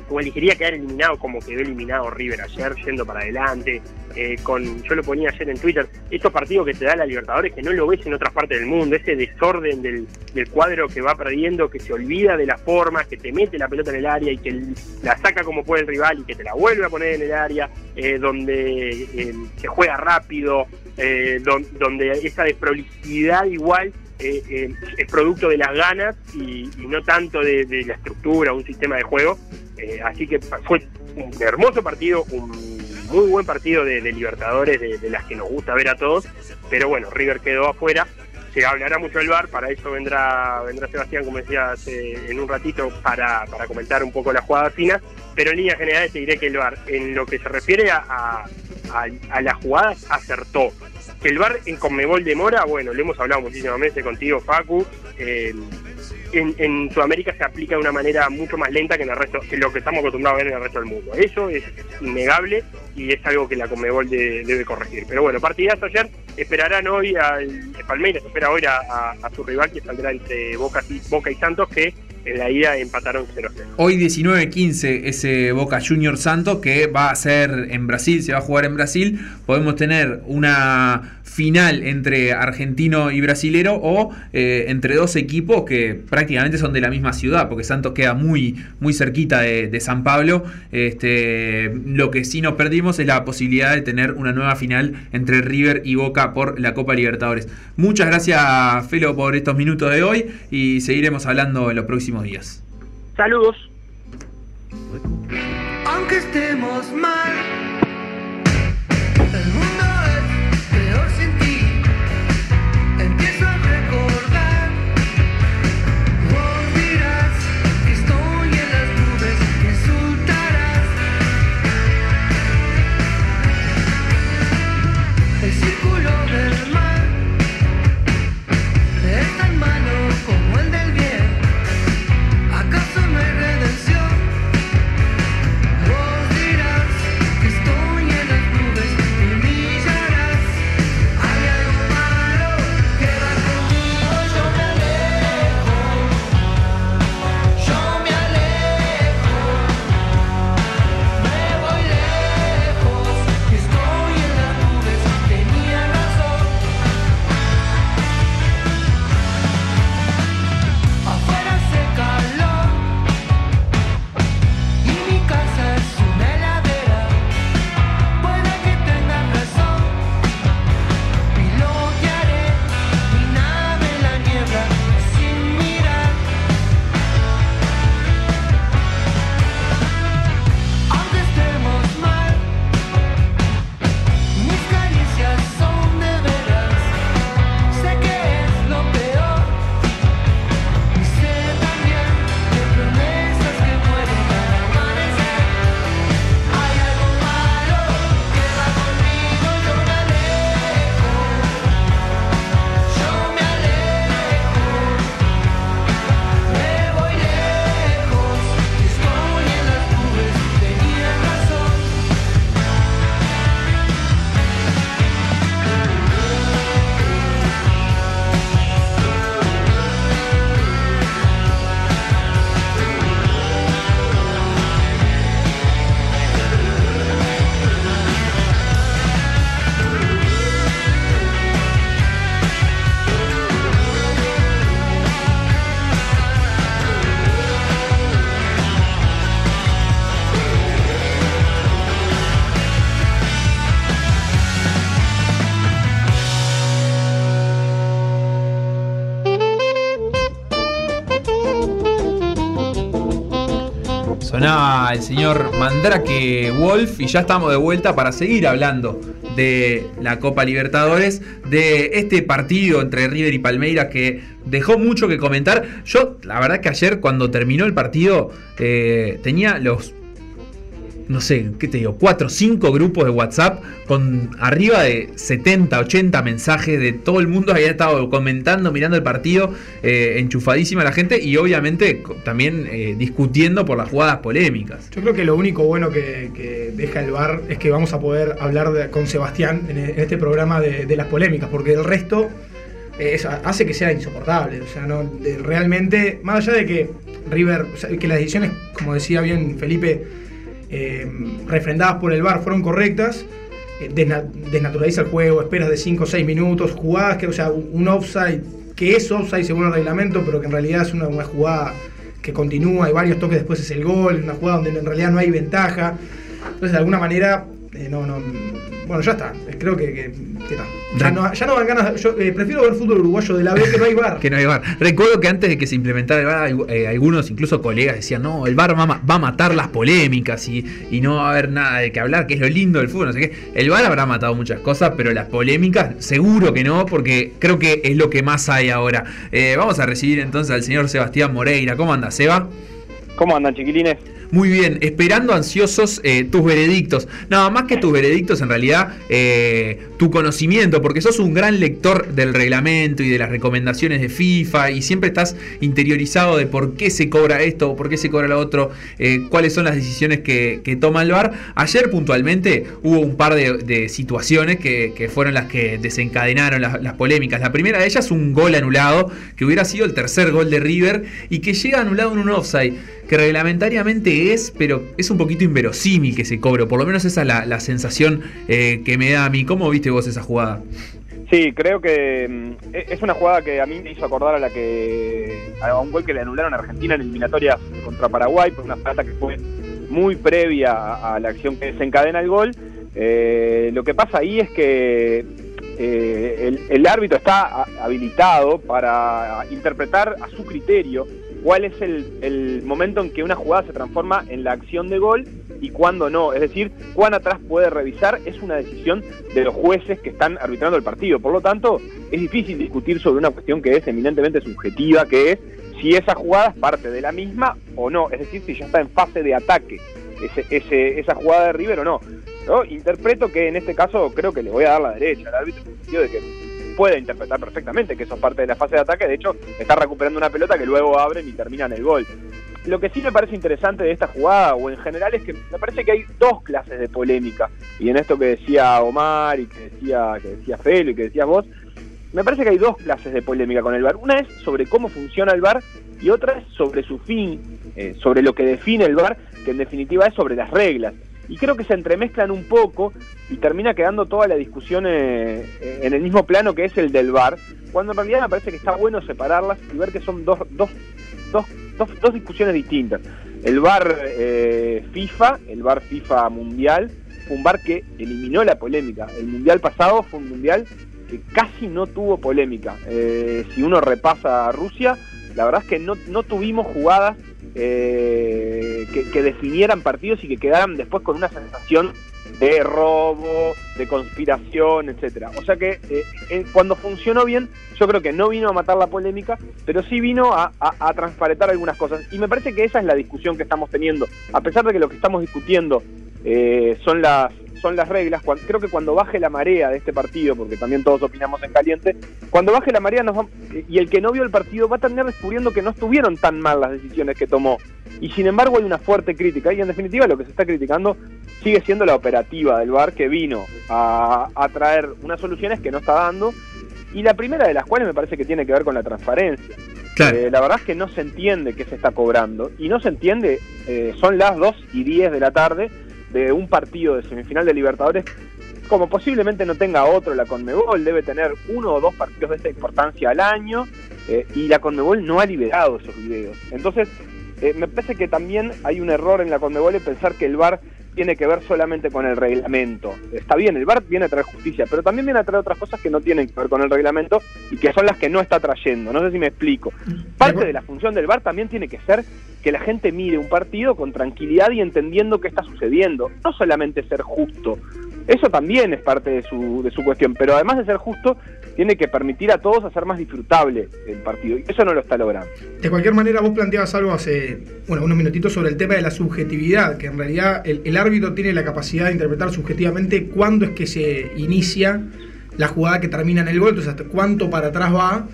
o elegiría quedar eliminado como quedó eliminado River ayer, yendo para adelante. eh, con Yo lo ponía ayer en Twitter, estos partidos que te da la Libertadores que no lo ves en otras partes del mundo, ese desorden del, del cuadro que va perdiendo, que se olvida de las formas, que te mete la pelota en el área y que la saca como puede el rival y que te la vuelve a poner en el área, eh, donde eh, se juega rápido, eh, don- donde esa desprolijidad igual eh, es producto de las ganas y, y no tanto de, de la estructura, un sistema de juego. Eh, así que fue un hermoso partido, un muy buen partido de, Libertadores, de, las que nos gusta ver a todos. Pero bueno, River quedó afuera. Se hablará mucho del VAR, para eso vendrá vendrá Sebastián, como decía hace- en un ratito, para, para comentar un poco la jugada fina. Pero en líneas generales te diré que el VAR, en lo que se refiere a, a, las jugadas, acertó. Que el VAR en Conmebol demora, bueno, lo hemos hablado muchísimas veces contigo, Facu. eh, en, Sudamérica se aplica de una manera mucho más lenta que en el resto, que lo que estamos acostumbrados a ver en el resto del mundo. Eso es innegable y es algo que la Conmebol de- debe corregir. Pero bueno, partidazo ayer, esperarán hoy al Palmeiras, espera hoy a, su rival que saldrá entre Boca Boca y Santos, que en la ida empataron 0-0. Hoy 19-15 ese Boca Junior Santos que va a ser en Brasil, se va a jugar en Brasil. Podemos tener una final entre argentino y brasilero o eh, entre dos equipos que prácticamente son de la misma ciudad, porque Santos queda muy, muy cerquita de, de San Pablo. Este, lo que sí nos perdimos es la posibilidad de tener una nueva final entre River y Boca por la Copa Libertadores. Muchas gracias, Felo, por estos minutos de hoy y seguiremos hablando en los próximos días. Saludos. Aunque estemos mal, el señor Mandrake Wolf y ya estamos de vuelta para seguir hablando de la Copa Libertadores, de este partido entre River y Palmeiras que dejó mucho que comentar. Yo, la verdad que ayer cuando terminó el partido eh, tenía los no sé, ¿qué te digo? 4 o 5 grupos de WhatsApp con arriba de 70, 80 mensajes de todo el mundo había estado comentando, mirando el partido, eh, enchufadísima la gente y obviamente también eh, discutiendo por las jugadas polémicas. Yo creo que lo único bueno que, deja el bar es que vamos a poder hablar con Sebastián en, este programa de, las polémicas, porque el resto eh, hace que sea insoportable. O sea, no, realmente, más allá de que River, que las decisiones, como decía bien Felipe, eh, refrendadas por el bar fueron correctas, eh, desna- desnaturaliza el juego, esperas de 5 o 6 minutos, jugadas que, o sea, un offside que es offside según el reglamento, pero que en realidad es una, una jugada que continúa y varios toques después es el gol, una jugada donde en realidad no hay ventaja. Entonces, de alguna manera, eh, no, no. Bueno, ya está. Creo que, que, que no. Ya, no. ya no dan ganas. Yo eh, prefiero ver fútbol uruguayo de la B que no hay bar. [laughs] Que no hay VAR. Recuerdo que antes de que se implementara el eh, algunos, incluso colegas, decían, no, el VAR va, va a matar las polémicas y, y no va a haber nada de que hablar, que es lo lindo del fútbol, no sé qué. El VAR habrá matado muchas cosas, pero las polémicas seguro que no, porque creo que es lo que más hay ahora. Eh, vamos a recibir entonces al señor Sebastián Moreira. ¿Cómo anda, Seba? ¿Cómo andan, chiquilines? Muy bien, esperando ansiosos eh, tus veredictos. Nada más que tus veredictos, en realidad, eh, tu conocimiento, porque sos un gran lector del reglamento y de las recomendaciones de FIFA y siempre estás interiorizado de por qué se cobra esto o por qué se cobra lo otro, eh, cuáles son las decisiones que, toma el VAR. Ayer puntualmente hubo un par de, situaciones que, que fueron las que desencadenaron las, las polémicas. La primera de ellas, un gol anulado, que hubiera sido el tercer gol de River y que llega anulado en un offside que reglamentariamente es, pero es un poquito inverosímil que se cobre, por lo menos esa es la, la sensación eh, que me da a mí. ¿Cómo viste vos esa jugada? Sí, creo que mm, e- es una jugada que a mí me hizo acordar a la que a un gol que le anularon a Argentina en eliminatorias contra Paraguay por una falta que fue muy previa a, la acción que desencadena el gol. Eh, lo que pasa ahí es que eh, el, árbitro está habilitado para interpretar a su criterio cuál es el, el momento en que una jugada se transforma en la acción de gol y cuándo no. Es decir, cuán atrás puede revisar es una decisión de los jueces que están arbitrando el partido. Por lo tanto, es difícil discutir sobre una cuestión que es eminentemente subjetiva, que es si esa jugada es parte de la misma o no. Es decir, si ya está en fase de ataque ese, ese, esa jugada de River o no. Yo interpreto que en este caso creo que le voy a dar la derecha al árbitro en el sentido de que puede interpretar perfectamente que eso es parte de la fase de ataque. De hecho, está recuperando una pelota que luego abren y terminan el gol. Lo que sí me parece interesante de esta jugada, o en general, es que me parece que hay dos clases de polémica. Y en esto que decía Omar y que decía, que decía Felo y que decías vos, me parece que hay dos clases de polémica con el VAR. Una es sobre cómo funciona el VAR y otra es sobre su fin, eh, sobre lo que define el VAR, que en definitiva es sobre las reglas. Y creo que se entremezclan un poco y termina quedando toda la discusión eh, en el mismo plano que es el del VAR, cuando en realidad me parece que está bueno separarlas y ver que son dos, dos, dos, dos, discusiones distintas. El VAR eh, FIFA, el VAR FIFA Mundial, fue un VAR que eliminó la polémica. El Mundial pasado fue un Mundial que casi no tuvo polémica. Eh, si uno repasa a Rusia, la verdad es que no, no tuvimos jugadas eh, que, definieran partidos y que quedaran después con una sensación de robo, de conspiración, etcétera. O sea que eh, eh, cuando funcionó bien, yo creo que no vino a matar la polémica, pero sí vino a, a, a transparentar algunas cosas. Y me parece que esa es la discusión que estamos teniendo. A pesar de que lo que estamos discutiendo eh, son las son las reglas. Creo que cuando baje la marea de este partido, porque también todos opinamos en caliente, cuando baje la marea nos va- y el que no vio el partido va a terminar descubriendo que no estuvieron tan mal las decisiones que tomó. Y sin embargo hay una fuerte crítica. Y en definitiva lo que se está criticando sigue siendo la operativa del VAR que vino a, a traer unas soluciones que no está dando. Y la primera de las cuales me parece que tiene que ver con la transparencia. Eh, la verdad es que no se entiende qué se está cobrando. Y no se entiende, eh, son las 2 y 10 de la tarde de un partido de semifinal de Libertadores. Como posiblemente no tenga otro la Conmebol, debe tener uno o dos partidos de esta importancia al año. eh, y la Conmebol no ha liberado esos videos. Entonces, eh, me parece que también hay un error en la Conmebol en pensar que el VAR tiene que ver solamente con el reglamento. Está bien, el VAR viene a traer justicia, pero también viene a traer otras cosas que no tienen que ver con el reglamento y que son las que no está trayendo. No sé si me explico. Parte de la función del VAR también tiene que ser que la gente mire un partido con tranquilidad y entendiendo qué está sucediendo. No solamente ser justo. Eso también es parte de su, de su cuestión, pero además de ser justo, tiene que permitir a todos hacer más disfrutable el partido. Y eso no lo está logrando. De cualquier manera, vos planteabas algo hace bueno, unos minutitos sobre el tema de la subjetividad, que en realidad el, árbitro tiene la capacidad de interpretar subjetivamente cuándo es que se inicia la jugada que termina en el gol, entonces hasta cuánto para atrás va.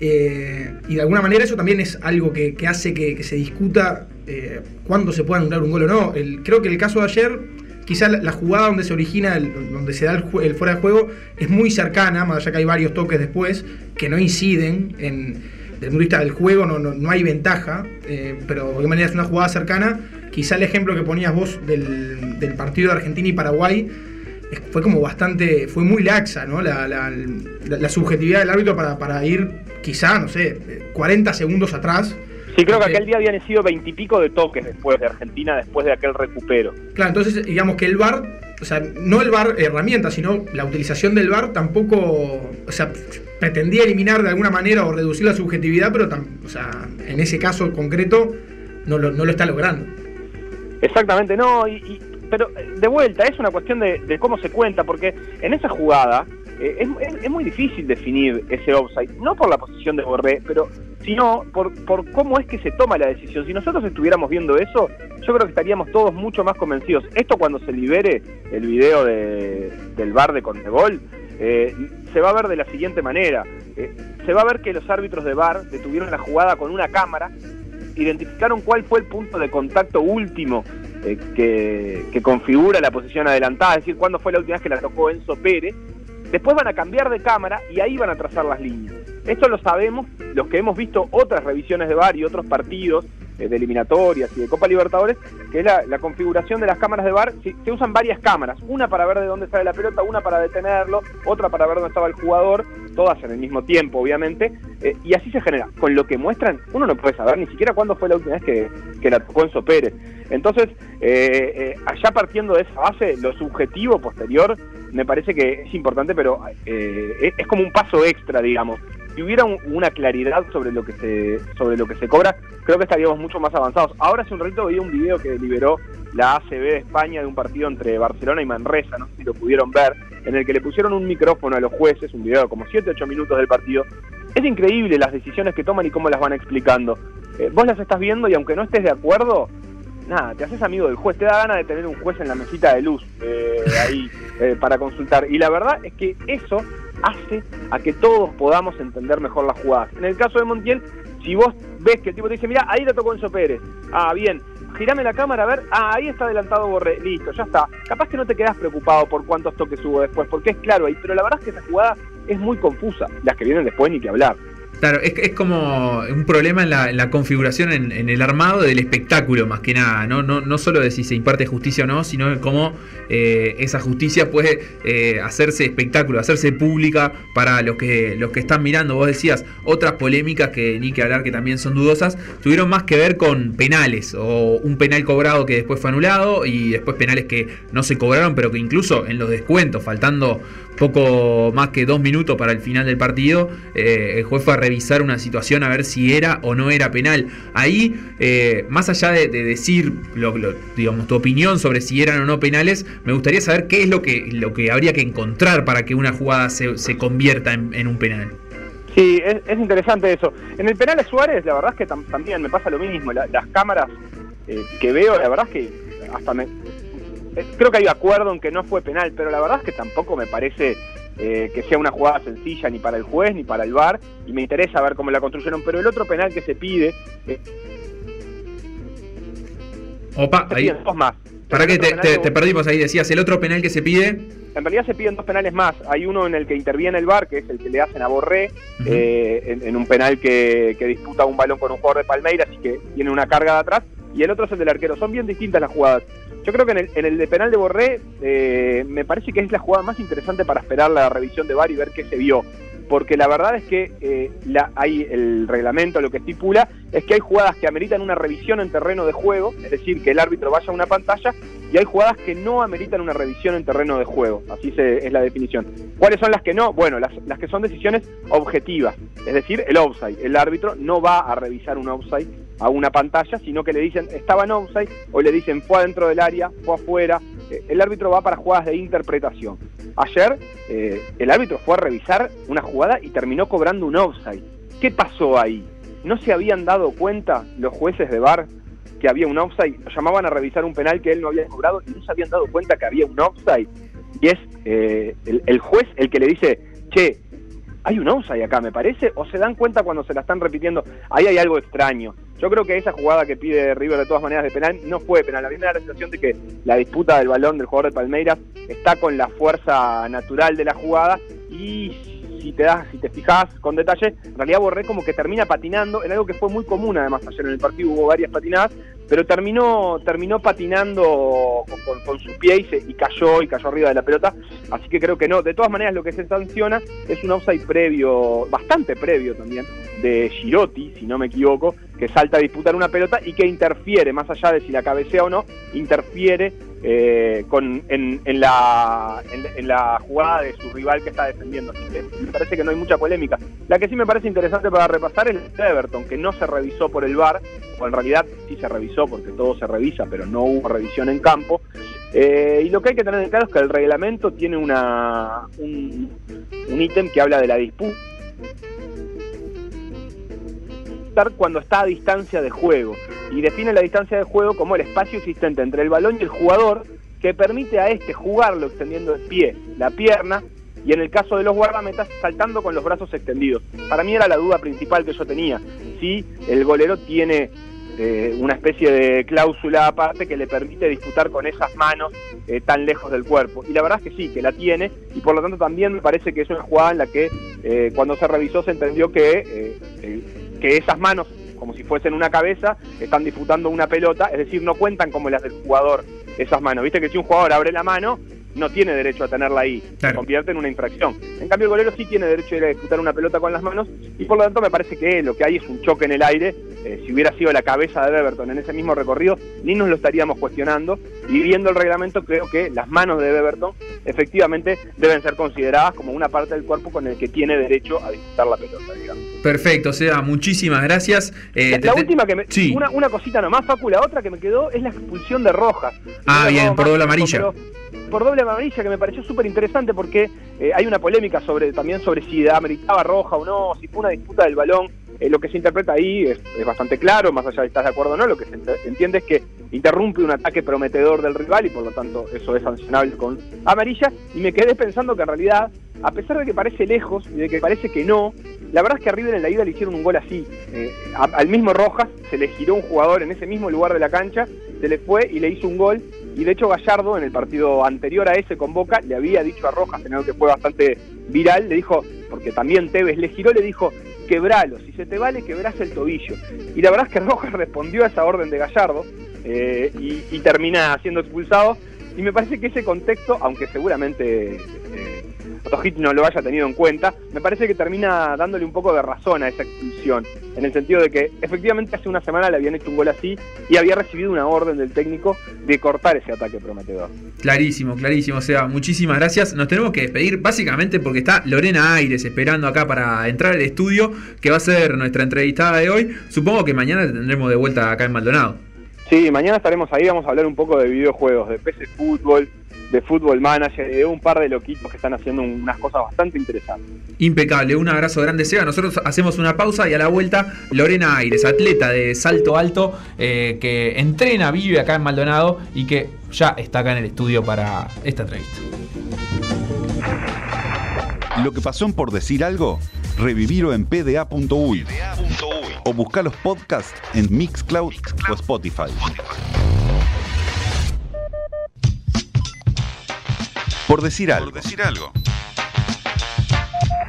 Eh, y de alguna manera eso también es algo que, hace que, se discuta eh, cuándo se puede anular un gol o no. Creo que el caso de ayer, quizá la, jugada donde se origina, donde se da el, fuera de juego, es muy cercana, más allá que hay varios toques después que no inciden en desde el punto de vista del juego no, no, no hay ventaja, eh, pero de cualquier manera es una jugada cercana. Quizá el ejemplo que ponías vos del, partido de Argentina y Paraguay fue como bastante, fue muy laxa, ¿no? La, la- la- la subjetividad del árbitro para, para ir quizá, no sé, eh, 40 segundos atrás. Sí, creo que aquel día habían sido veintipico de toques después de Argentina, después de aquel recupero. Claro, entonces digamos que el VAR, o sea, no el VAR herramienta, sino la utilización del VAR tampoco, o sea, pretendía eliminar de alguna manera o reducir la subjetividad, pero tam- o sea, en ese caso concreto no lo, no lo está logrando. Exactamente, no, y, y- pero eh, de vuelta, es una cuestión de, de cómo se cuenta, porque en esa jugada eh, es, muy difícil definir ese offside, no por la posición de Borré, pero sino por, por cómo es que se toma la decisión. Si nosotros estuviéramos viendo eso, yo creo que estaríamos todos mucho más convencidos. Esto cuando se libere el video de- del bar de Conmebol, eh, se va a ver de la siguiente manera. Eh, se va a ver que los árbitros de bar detuvieron la jugada con una cámara, identificaron cuál fue el punto de contacto último eh, que, configura la posición adelantada, es decir, cuándo fue la última vez que la tocó Enzo Pérez. Después van a cambiar de cámara y ahí van a trazar las líneas. Esto lo sabemos los que hemos visto otras revisiones de VAR y otros partidos de eliminatorias y de Copa Libertadores, que es la, configuración de las cámaras de VAR. Se, usan varias cámaras, una para ver de dónde sale la pelota, una para detenerlo, otra para ver dónde estaba el jugador, todas en el mismo tiempo, obviamente, eh, y así se genera. Con lo que muestran, uno no puede saber ni siquiera cuándo fue la última vez que, que la tocó Enzo Pérez. Entonces, eh, eh, allá partiendo de esa base, lo subjetivo posterior me parece que es importante, pero eh, es, como un paso extra, digamos. Si hubiera un- una claridad sobre lo que se sobre lo que se cobra, creo que estaríamos mucho más avanzados. Ahora hace un ratito veía un video que liberó la ACB de España de un partido entre Barcelona y Manresa, no sé si lo pudieron ver, en el que le pusieron un micrófono a los jueces, un video de como 7-8 minutos del partido. Es increíble las decisiones que toman y cómo las van explicando. Eh, vos las estás viendo y aunque no estés de acuerdo, nada, te haces amigo del juez, te da ganas de tener un juez en la mesita de luz eh, ahí eh, para consultar. Y la verdad es que eso hace a que todos podamos entender mejor las jugadas. En el caso de Montiel, si vos ves que el tipo te dice, mira, ahí le tocó Enzo Pérez, ah, bien, girame la cámara a ver, ah, ahí está adelantado Borré, listo, ya está. Capaz que no te quedas preocupado por cuántos toques hubo después, porque es claro ahí, pero la verdad es que esa jugada es muy confusa, las que vienen después ni que hablar. Claro, es, es como un problema en la, configuración, en, el armado del espectáculo, más que nada. No, no, no solo de si se imparte justicia o no, sino cómo eh, esa justicia puede eh, hacerse espectáculo, hacerse pública para los que, los que están mirando. Vos decías, otras polémicas que ni que hablar que también son dudosas, tuvieron más que ver con penales, o un penal cobrado que después fue anulado, y después penales que no se cobraron, pero que incluso en los descuentos, faltando poco más que dos minutos para el final del partido, eh, el juez fue a revisar una situación a ver si era o no era penal. Ahí, eh, más allá de, de decir digamos, tu opinión sobre si eran o no penales, me gustaría saber qué es lo que, lo que habría que encontrar para que una jugada se, se convierta en, un penal. Sí, es, es interesante eso. En el penal de Suárez, la verdad es que tam- también me pasa lo mismo. La- las cámaras eh, que veo, la verdad es que hasta me. Eh, creo que hay acuerdo en que no fue penal, pero la verdad es que tampoco me parece eh, que sea una jugada sencilla ni para el juez ni para el VAR, y me interesa ver cómo la construyeron. Pero el otro penal que se pide, eh, Opa, se ahí. piden dos más. ¿Para qué te, perdimos ahí? Decías, el otro penal que se pide. En realidad se piden dos penales más. Hay uno en el que interviene el VAR, que es el que le hacen a Borré, eh, en, en un penal que, que disputa un balón con un jugador de Palmeiras y que tiene una carga de atrás, y el otro es el del arquero. Son bien distintas las jugadas. Yo creo que en el, en el de penal de Borré eh, me parece que es la jugada más interesante para esperar la revisión de VAR y ver qué se vio. Porque la verdad es que eh, hay el reglamento lo que estipula es que hay jugadas que ameritan una revisión en terreno de juego, es decir, que el árbitro vaya a una pantalla, y hay jugadas que no ameritan una revisión en terreno de juego. Así es la definición. ¿Cuáles son las que no? Bueno, las, las que son decisiones objetivas, es decir, el offside. El árbitro no va a revisar un offside a una pantalla, sino que le dicen estaba en offside o le dicen fue adentro del área, fue afuera. Eh, El árbitro va para jugadas de interpretación. Ayer eh, el árbitro fue a revisar una jugada y terminó cobrando un offside. ¿Qué pasó ahí? ¿No se habían dado cuenta los jueces de VAR que había un offside? Lo llamaban a revisar un penal que él no había cobrado y no se habían dado cuenta que había un offside. Y es eh, el, el juez el que le dice, che, hay un offside acá, me parece, o se dan cuenta cuando se la están repitiendo, ahí hay algo extraño. Yo creo que esa jugada que pide River de todas maneras de penal no fue penal. A mí me da la sensación de que la disputa del balón del jugador de Palmeiras está con la fuerza natural de la jugada y si te das, si te fijas con detalle, en realidad Borré como que termina patinando en algo que fue muy común además ayer en el partido hubo varias patinadas, pero terminó terminó patinando con, con- con su pie y, se- y cayó y cayó arriba de la pelota, así que creo que no. De todas maneras lo que se sanciona es un offside previo, bastante previo también, de Girotti, si no me equivoco, que salta a disputar una pelota y que interfiere, más allá de si la cabecea o no, interfiere eh, con, en, en la, en, en la jugada de su rival que está defendiendo. Así que me parece que no hay mucha polémica. La que sí me parece interesante para repasar es el de Everton, que no se revisó por el VAR, o en realidad sí se revisó porque todo se revisa, pero no hubo revisión en campo. Eh, y lo que hay que tener en claro es que el reglamento tiene una un, un ítem que habla de la disputa cuando está a distancia de juego. Y define la distancia de juego como el espacio existente entre el balón y el jugador que permite a este jugarlo extendiendo el pie, la pierna, y en el caso de los guardametas saltando con los brazos extendidos. Para mí era la duda principal que yo tenía, si el golero tiene eh, una especie de cláusula aparte que le permite disputar con esas manos eh, tan lejos del cuerpo. Y la verdad es que sí, que la tiene, y por lo tanto también me parece que es una jugada en la que eh, cuando se revisó se entendió que, eh, que esas manos, como si fuesen una cabeza, están disputando una pelota, es decir, no cuentan como las del jugador esas manos. Viste que si un jugador abre la mano, no tiene derecho a tenerla ahí, se convierte en una infracción. En cambio, el golero sí tiene derecho a ir a disputar una pelota con las manos y por lo tanto me parece que lo que hay es un choque en el aire. Eh, si hubiera sido la cabeza de Beverton en ese mismo recorrido, ni nos lo estaríamos cuestionando. Y viendo el reglamento, creo que las manos de Beverton efectivamente deben ser consideradas como una parte del cuerpo con el que tiene derecho a disputar la pelota, digamos. Perfecto, Seba, muchísimas gracias. Eh, La, la última que me, Sí. una, una cosita nomás, Facu, la otra que me quedó es la expulsión de Rojas. Ah, bien, por tiempo, amarilla. pero Por doble amarilla que me pareció súper interesante porque eh, hay una polémica sobre también sobre si ameritaba roja o no, si fue una disputa del balón. Eh, lo que se interpreta ahí es, es bastante claro, más allá de estar de acuerdo o no, lo que se ent- entiende es que interrumpe un ataque prometedor del rival y por lo tanto eso es sancionable con amarilla. Y me quedé pensando que en realidad, a pesar de que parece lejos y de que parece que no, la verdad es que a River en la ida le hicieron un gol así. Eh, al mismo Rojas se le giró un jugador en ese mismo lugar de la cancha, se le fue y le hizo un gol. Y de hecho Gallardo en el partido anterior a ese con Boca le había dicho a Rojas, en algo que fue bastante viral, le dijo, porque también Tevez le giró, le dijo, quebralo, si se te vale quebrás el tobillo. Y la verdad es que [laughs] Rojas respondió a esa orden de Gallardo eh, y, y termina siendo expulsado. Y me parece que ese contexto, aunque seguramente Rojic no lo haya tenido en cuenta, me parece que termina dándole un poco de razón a esa expulsión, en el sentido de que efectivamente hace una semana le habían hecho un gol así y había recibido una orden del técnico de cortar ese ataque prometedor. Clarísimo, clarísimo. Seba, muchísimas gracias. Nos tenemos que despedir básicamente porque está Lorena Aires esperando acá para entrar al estudio, que va a ser nuestra entrevistada de hoy. Supongo que mañana te tendremos de vuelta acá en Maldonado. Sí, mañana estaremos ahí, vamos a hablar un poco de videojuegos, de PC Fútbol, de Fútbol Manager y de un par de loquitos que están haciendo unas cosas bastante interesantes. Impecable, un abrazo grande, Seba. Nosotros hacemos una pausa y a la vuelta, Lorena Aires, atleta de salto alto, eh, que entrena, vive acá en Maldonado y que ya está acá en el estudio para esta entrevista. Lo que pasó en Por Decir Algo, revivirlo en pda.uy o buscar los podcasts en Mixcloud o Spotify. Por Decir Algo.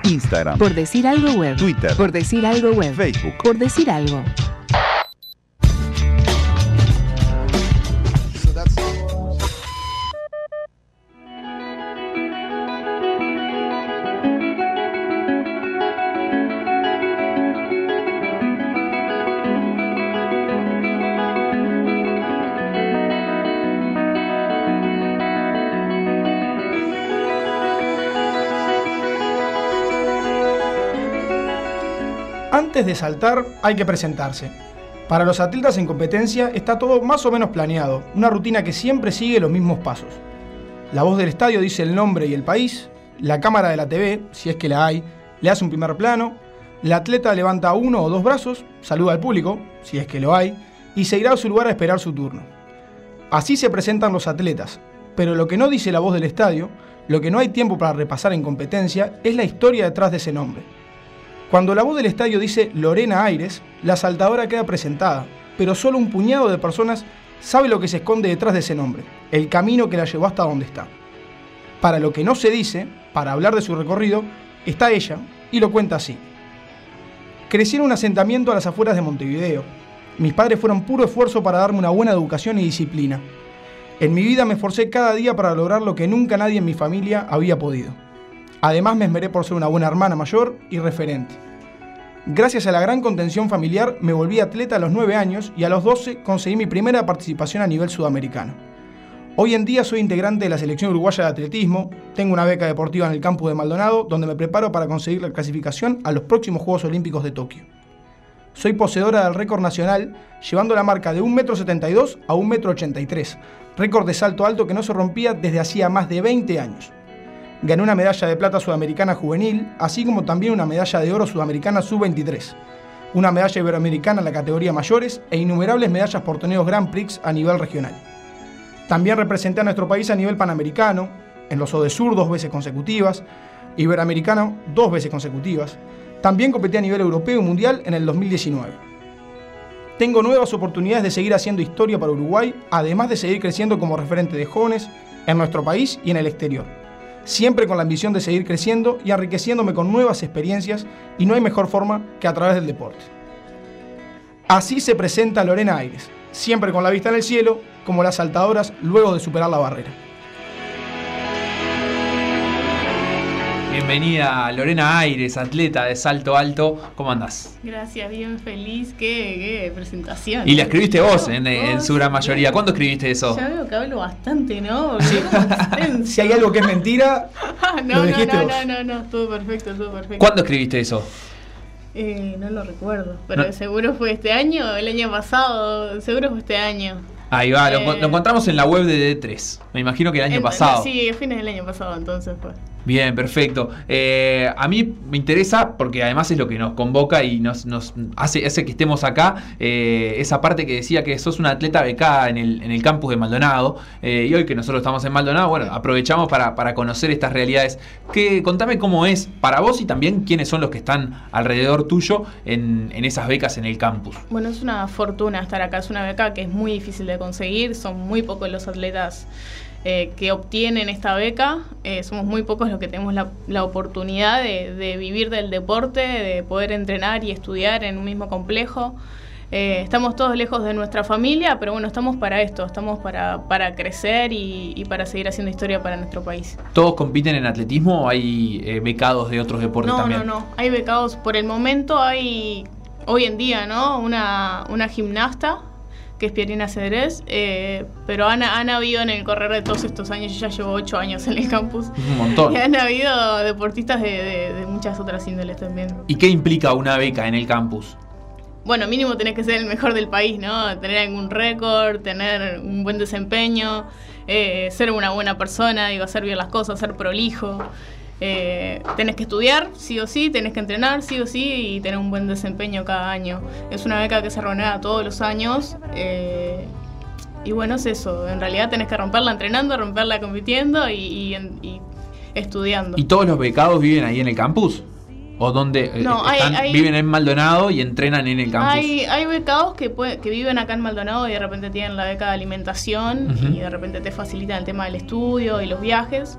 Instagram, Por decir algo web. Twitter, Por decir algo web. Facebook. Por decir algo. De saltar hay que presentarse. Para los atletas en competencia está todo más o menos planeado, una rutina que siempre sigue los mismos pasos. La voz del estadio dice el nombre y el país, la cámara de la TV, si es que la hay, le hace un primer plano, el atleta levanta uno o dos brazos, saluda al público, si es que lo hay, y se irá a su lugar a esperar su turno. Así se presentan los atletas, pero lo que no dice la voz del estadio, lo que no hay tiempo para repasar en competencia, es la historia detrás de ese nombre. Cuando la voz del estadio dice Lorena Aires, la saltadora queda presentada, pero solo un puñado de personas sabe lo que se esconde detrás de ese nombre, el camino que la llevó hasta donde está. Para lo que no se dice, para hablar de su recorrido, está ella y lo cuenta así. Crecí en un asentamiento a las afueras de Montevideo. Mis padres fueron puro esfuerzo para darme una buena educación y disciplina. En mi vida me esforcé cada día para lograr lo que nunca nadie en mi familia había podido. Además me esmeré por ser una buena hermana mayor y referente. Gracias a la gran contención familiar me volví atleta a los 9 años y a los 12 conseguí mi primera participación a nivel sudamericano. Hoy en día soy integrante de la selección uruguaya de atletismo, tengo una beca deportiva en el campus de Maldonado donde me preparo para conseguir la clasificación a los próximos Juegos Olímpicos de Tokio. Soy poseedora del récord nacional, llevando la marca de 1,72 m a 1,83 m, récord de salto alto que no se rompía desde hacía más de 20 años. Gané una medalla de plata sudamericana juvenil, así como también una medalla de oro sudamericana sub-23. una medalla iberoamericana en la categoría mayores e innumerables medallas por torneos Grand Prix a nivel regional. También representé a nuestro país a nivel panamericano, en los Odesur dos veces consecutivas, iberoamericano dos veces consecutivas. También competí a nivel europeo y mundial en el 2019. Tengo nuevas oportunidades de seguir haciendo historia para Uruguay, además de seguir creciendo como referente de jóvenes en nuestro país y en el exterior. Siempre con la ambición de seguir creciendo y enriqueciéndome con nuevas experiencias y no hay mejor forma que a través del deporte. Así se presenta Lorena Aires, siempre con la vista en el cielo, como las saltadoras luego de superar la barrera. Bienvenida Lorena Aires, atleta de salto alto. ¿Cómo andás? Gracias, bien feliz. Qué, qué presentación. Y la escribiste vos en, en su gran mayoría. ¿Cuándo escribiste eso? Ya veo que hablo bastante, ¿no? [laughs] Si hay algo que es mentira, Ah, lo no, no, dijiste no, vos. no, no, no, estuvo perfecto, estuvo perfecto. ¿Cuándo escribiste eso? Eh, no lo recuerdo, pero No. seguro fue este año o el año pasado, seguro fue este año. Ahí va, lo, Eh. lo encontramos en la web de D3. Me imagino que el año En- pasado. Sí, a fines del año pasado entonces fue. Bien, perfecto. Eh, a mí me interesa porque además es lo que nos convoca y nos, nos hace, hace que estemos acá. eh, esa parte que decía que sos una atleta becada en el, en el campus de Maldonado. eh, y hoy que nosotros estamos en Maldonado, bueno, aprovechamos para, para conocer estas realidades. Que, contame cómo es para vos y también quiénes son los que están alrededor tuyo en, en esas becas en el campus. Bueno, es una fortuna estar acá, es una beca que es muy difícil de conseguir, son muy pocos los atletas eh, que obtienen esta beca, eh, somos muy pocos los que tenemos la, la oportunidad de, de vivir del deporte, de poder entrenar y estudiar en un mismo complejo. Eh, estamos todos lejos de nuestra familia, pero bueno, estamos para esto, estamos para, para crecer y, y para seguir haciendo historia para nuestro país. ¿Todos compiten en atletismo o hay becados de otros deportes No, también? no, no. Hay becados. Por el momento hay, hoy en día, ¿no? Una, una gimnasta, que es Pierina Cedrés, eh, pero han, han habido en el correr de todos estos años, yo ya llevo ocho años en el campus, Un montón. y han habido deportistas de, de- de muchas otras índoles también. ¿Y qué implica una beca en el campus? Bueno, mínimo tenés que ser el mejor del país, ¿no? Tener algún récord, tener un buen desempeño, eh, ser una buena persona, digo, hacer bien las cosas, ser prolijo. Eh, tenés que estudiar, sí o sí, tenés que entrenar, sí o sí, y tener un buen desempeño cada año. Es una beca que se renueva todos los años. eh, y bueno, es eso. En realidad tenés que romperla entrenando, romperla compitiendo y, y en- y estudiando. ¿Y todos los becados viven ahí en el campus? ¿O dónde eh, No, están- hay- viven en Maldonado y entrenan en el campus? Hay, hay becados que, puede- que viven acá en Maldonado y de repente tienen la beca de alimentación Ujú. y de repente te facilitan el tema del estudio y los viajes.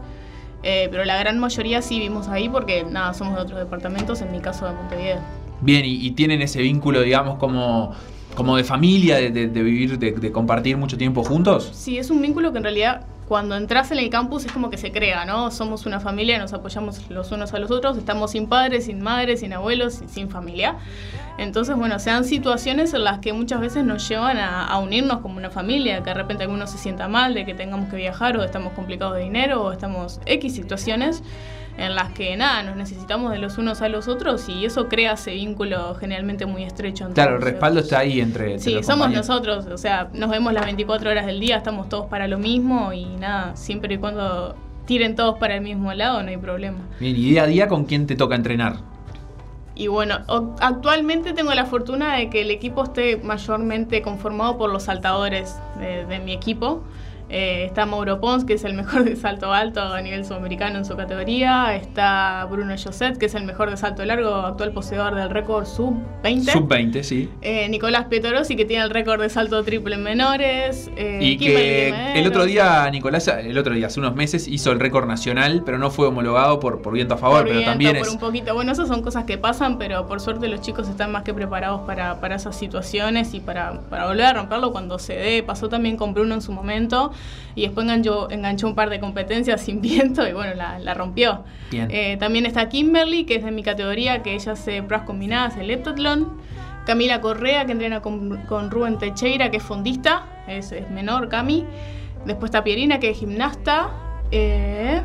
Eh, pero la gran mayoría sí vivimos ahí porque nada, somos de otros departamentos, en mi caso de Montevideo. Bien, y, y tienen ese vínculo, digamos, como, como de familia, de, de- de vivir, de, de compartir mucho tiempo juntos. Sí, es un vínculo que en realidad cuando entras en el campus es como que se crea, ¿no? Somos una familia, nos apoyamos los unos a los otros, estamos sin padres, sin madres, sin abuelos, sin, familia. Entonces, bueno, se dan situaciones en las que muchas veces nos llevan a, a unirnos como una familia, que de repente alguno se sienta mal de que tengamos que viajar o estamos complicados de dinero o estamos X situaciones en las que nada, nos necesitamos de los unos a los otros y eso crea ese vínculo generalmente muy estrecho. entre Claro, el respaldo está ahí entre, entre Sí, los somos compañeros. nosotros, o sea, nos vemos las 24 horas del día, estamos todos para lo mismo y nada, siempre y cuando tiren todos para el mismo lado no hay problema. Bien, y día a día, ¿con quién te toca entrenar? Y bueno, actualmente tengo la fortuna de que el equipo esté mayormente conformado por los saltadores de, de mi equipo. Eh, está Mauro Pons, que es el mejor de salto alto a nivel sudamericano en su categoría. Está Bruno Josset, que es el mejor de salto largo, actual poseedor del récord sub-20. Sub-20, sí. Eh, Nicolás Petorosi, que tiene el récord de salto triple en menores. eh, Y Kimberly que el otro día, Nicolás, el otro día, hace unos meses, hizo el récord nacional, pero no fue homologado por, por viento a favor, Por pero viento, también por es. un poquito. Bueno, esas son cosas que pasan, pero por suerte los chicos están más que preparados para, para esas situaciones y para, para volver a romperlo cuando se dé. Pasó también con Bruno en su momento y después enganchó, enganchó un par de competencias sin viento y bueno, la, la rompió. Eh, también está Kimberly, que es de mi categoría, que ella hace pruebas combinadas, el heptatlón. Camila Correa, que entrena con, con Rubén Techeira, que es fondista, es, es menor, Cami. Después está Pierina, que es gimnasta. Eh,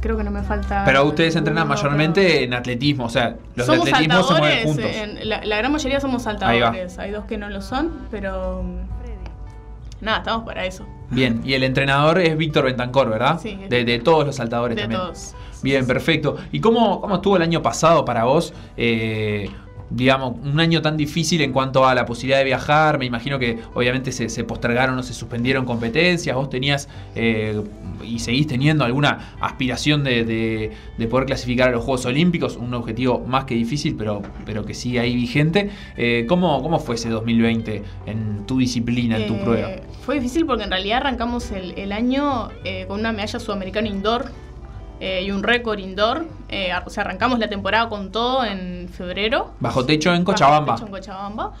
creo que no me falta. Pero ustedes entrenan mayormente en atletismo, o sea, los somos de atletismo se mueven saltadores, juntos. en- la, la gran mayoría somos saltadores. Hay dos que no lo son, pero. Nada, estamos para eso. Bien, [laughs] y el entrenador es Víctor Bentancor, ¿verdad? Sí. De, de todos los saltadores De también. todos. Bien, perfecto. ¿Y cómo, cómo estuvo el año pasado para vos? Eh, digamos, un año tan difícil en cuanto a la posibilidad de viajar. Me imagino que obviamente se, se postergaron o se suspendieron competencias. Vos tenías eh, y seguís teniendo alguna aspiración de, de- de poder clasificar a los Juegos Olímpicos, un objetivo más que difícil, pero, pero que sigue ahí vigente. Eh, ¿cómo, ¿Cómo fue ese 2020 en tu disciplina, en tu Eh, prueba? Fue difícil porque en realidad arrancamos el, el año eh, con una medalla sudamericana indoor eh, y un récord indoor. Eh, o sea, arrancamos la temporada con todo en febrero. Bajo techo en Bajo Cochabamba. techo en Cochabamba.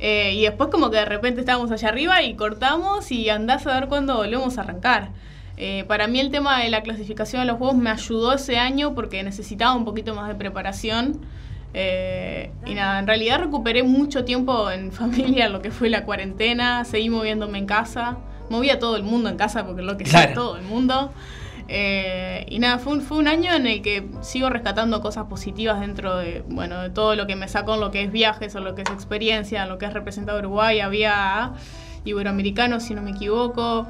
Eh, y después como que de repente estábamos allá arriba y cortamos y andás a ver cuándo volvemos a arrancar. Eh, para mí el tema de la clasificación a los juegos me ayudó ese año porque necesitaba un poquito más de preparación. Eh, y nada, en realidad recuperé mucho tiempo en [laughs] familia, lo que fue la cuarentena, seguí moviéndome en casa, movía a todo el mundo en casa porque es lo que Claro. sea todo el mundo. Eh, y nada, fue un, fue un año en el que sigo rescatando cosas positivas dentro de, bueno, de todo lo que me sacó en lo que es viajes, o lo que es experiencia, en lo que es representar a Uruguay. Había Iberoamericano, si no me equivoco,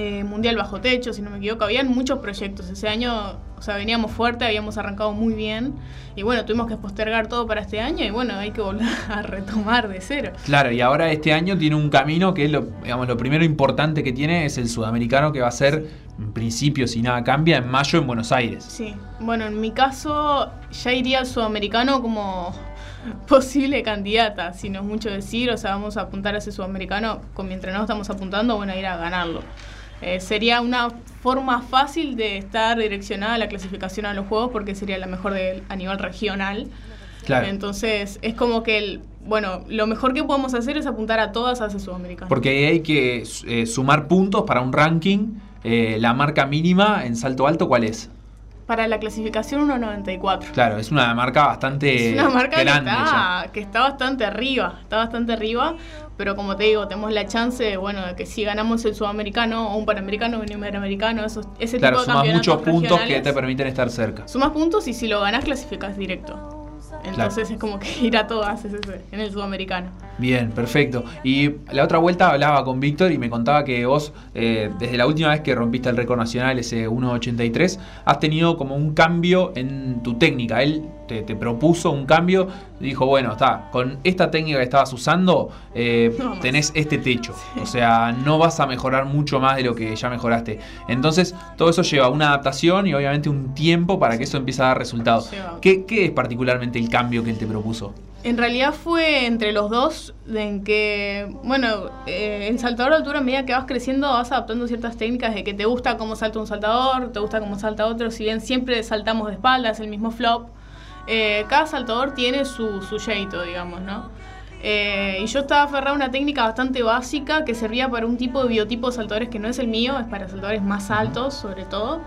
eh, Mundial Bajo Techo, si no me equivoco. Habían muchos proyectos. Ese año, o sea, veníamos fuerte, habíamos arrancado muy bien. Y bueno, tuvimos que postergar todo para este año y bueno, hay que volver [laughs] a retomar de cero. Claro, y ahora este año tiene un camino que es lo, digamos, lo primero importante que tiene es el sudamericano que va a ser, en principio, si nada cambia, en mayo en Buenos Aires. Sí, bueno, en mi caso ya iría al sudamericano como [laughs] posible candidata, si no es mucho decir, o sea, vamos a apuntar a ese sudamericano, con mi entrenador estamos apuntando, bueno, a ir a ganarlo. Eh, sería una forma fácil de estar direccionada a la clasificación a los juegos porque sería la mejor de- a nivel regional. Claro. Entonces, es como que, el, bueno, lo mejor que podemos hacer es apuntar a todas a ese sudamericano. Porque ahí hay que eh, sumar puntos para un ranking. Eh, la marca mínima en salto alto, ¿cuál es? Para la clasificación 1.94. Claro, es una marca bastante Es una marca que grande ya. que está bastante arriba, está bastante arriba, pero como te digo, tenemos la chance, bueno, de que si ganamos el sudamericano o un panamericano o un iberoamericano, esos, ese Claro, tipo de sumas campeonatos muchos puntos que te permiten estar cerca. Sumas puntos y si lo ganás clasificas directo. Entonces es como que [laughs] ir a todas es ese, en el sudamericano. Bien, perfecto. Y la otra vuelta hablaba con Víctor y me contaba que vos, eh, desde la última vez que rompiste el récord nacional, ese 1.83, has tenido como un cambio en tu técnica. Él te, te propuso un cambio, dijo, bueno, está, con esta técnica que estabas usando, eh, [laughs] No tenés este techo. O sea, no vas a mejorar mucho más de lo que ya mejoraste. Entonces, todo eso lleva una adaptación y obviamente un tiempo para que eso empiece a dar resultados. Lleva. ¿Qué, qué es particularmente el cambio que él te propuso? En realidad fue entre los dos en que, bueno, eh, en saltador de altura a medida que vas creciendo vas adaptando ciertas técnicas de que te gusta cómo salta un saltador, te gusta cómo salta otro, si bien siempre saltamos de espaldas, el mismo flop, eh, cada saltador tiene su, su jeito, digamos, ¿no? Eh, y yo estaba aferrada a una técnica bastante básica que servía para un tipo de biotipo de saltadores que no es el mío, es para saltadores más altos sobre todo.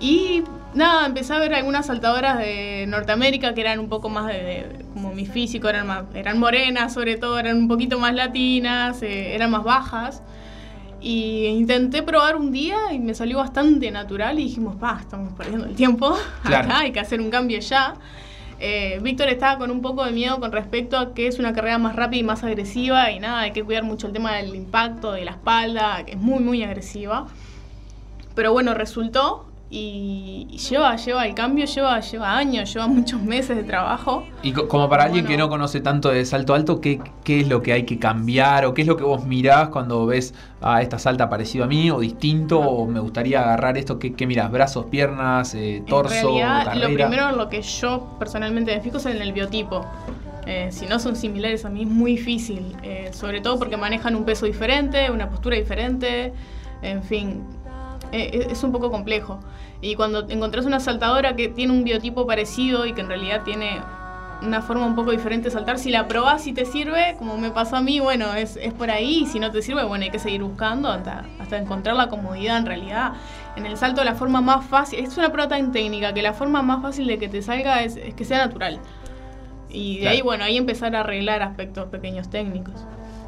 Y nada, empecé a ver algunas saltadoras de Norteamérica que eran un poco más de, de- como mi físico, eran, más, eran morenas sobre todo, eran un poquito más latinas, eh, eran más bajas. Y intenté probar un día y me salió bastante natural y dijimos, pa, estamos perdiendo el tiempo, [laughs] Claro. acá hay que hacer un cambio ya. Eh, Víctor estaba con un poco de miedo con respecto a que es una carrera más rápida y más agresiva y nada, hay que cuidar mucho el tema del impacto, de la espalda, que es muy, muy agresiva. Pero bueno, resultó y, y lleva, lleva el cambio, lleva, lleva años, lleva muchos meses de trabajo. Y co- como para alguien Bueno. que no conoce tanto de salto alto, ¿qué, ¿qué es lo que hay que cambiar? ¿O qué es lo que vos mirás cuando ves a esta salta parecido a mí o distinto? ¿O me gustaría agarrar esto? ¿Qué, qué mirás? ¿Brazos, piernas, eh, torso, en realidad, carrera? lo primero lo que yo personalmente me fijo es en el biotipo. Eh, si no son similares a mí es muy difícil, eh, sobre todo porque manejan un peso diferente, una postura diferente, en fin, eh, es un poco complejo. Y cuando encontrás una saltadora que tiene un biotipo parecido y que en realidad tiene una forma un poco diferente de saltar, si la probás y te sirve, como me pasó a mí, bueno, es, es por ahí, y si no te sirve, bueno, hay que seguir buscando hasta, hasta encontrar la comodidad en realidad. En el salto la forma más fácil, es una prueba tan técnica que la forma más fácil de que te salga es, es que sea natural. Y de Claro. ahí, bueno, ahí empezar a arreglar aspectos pequeños técnicos.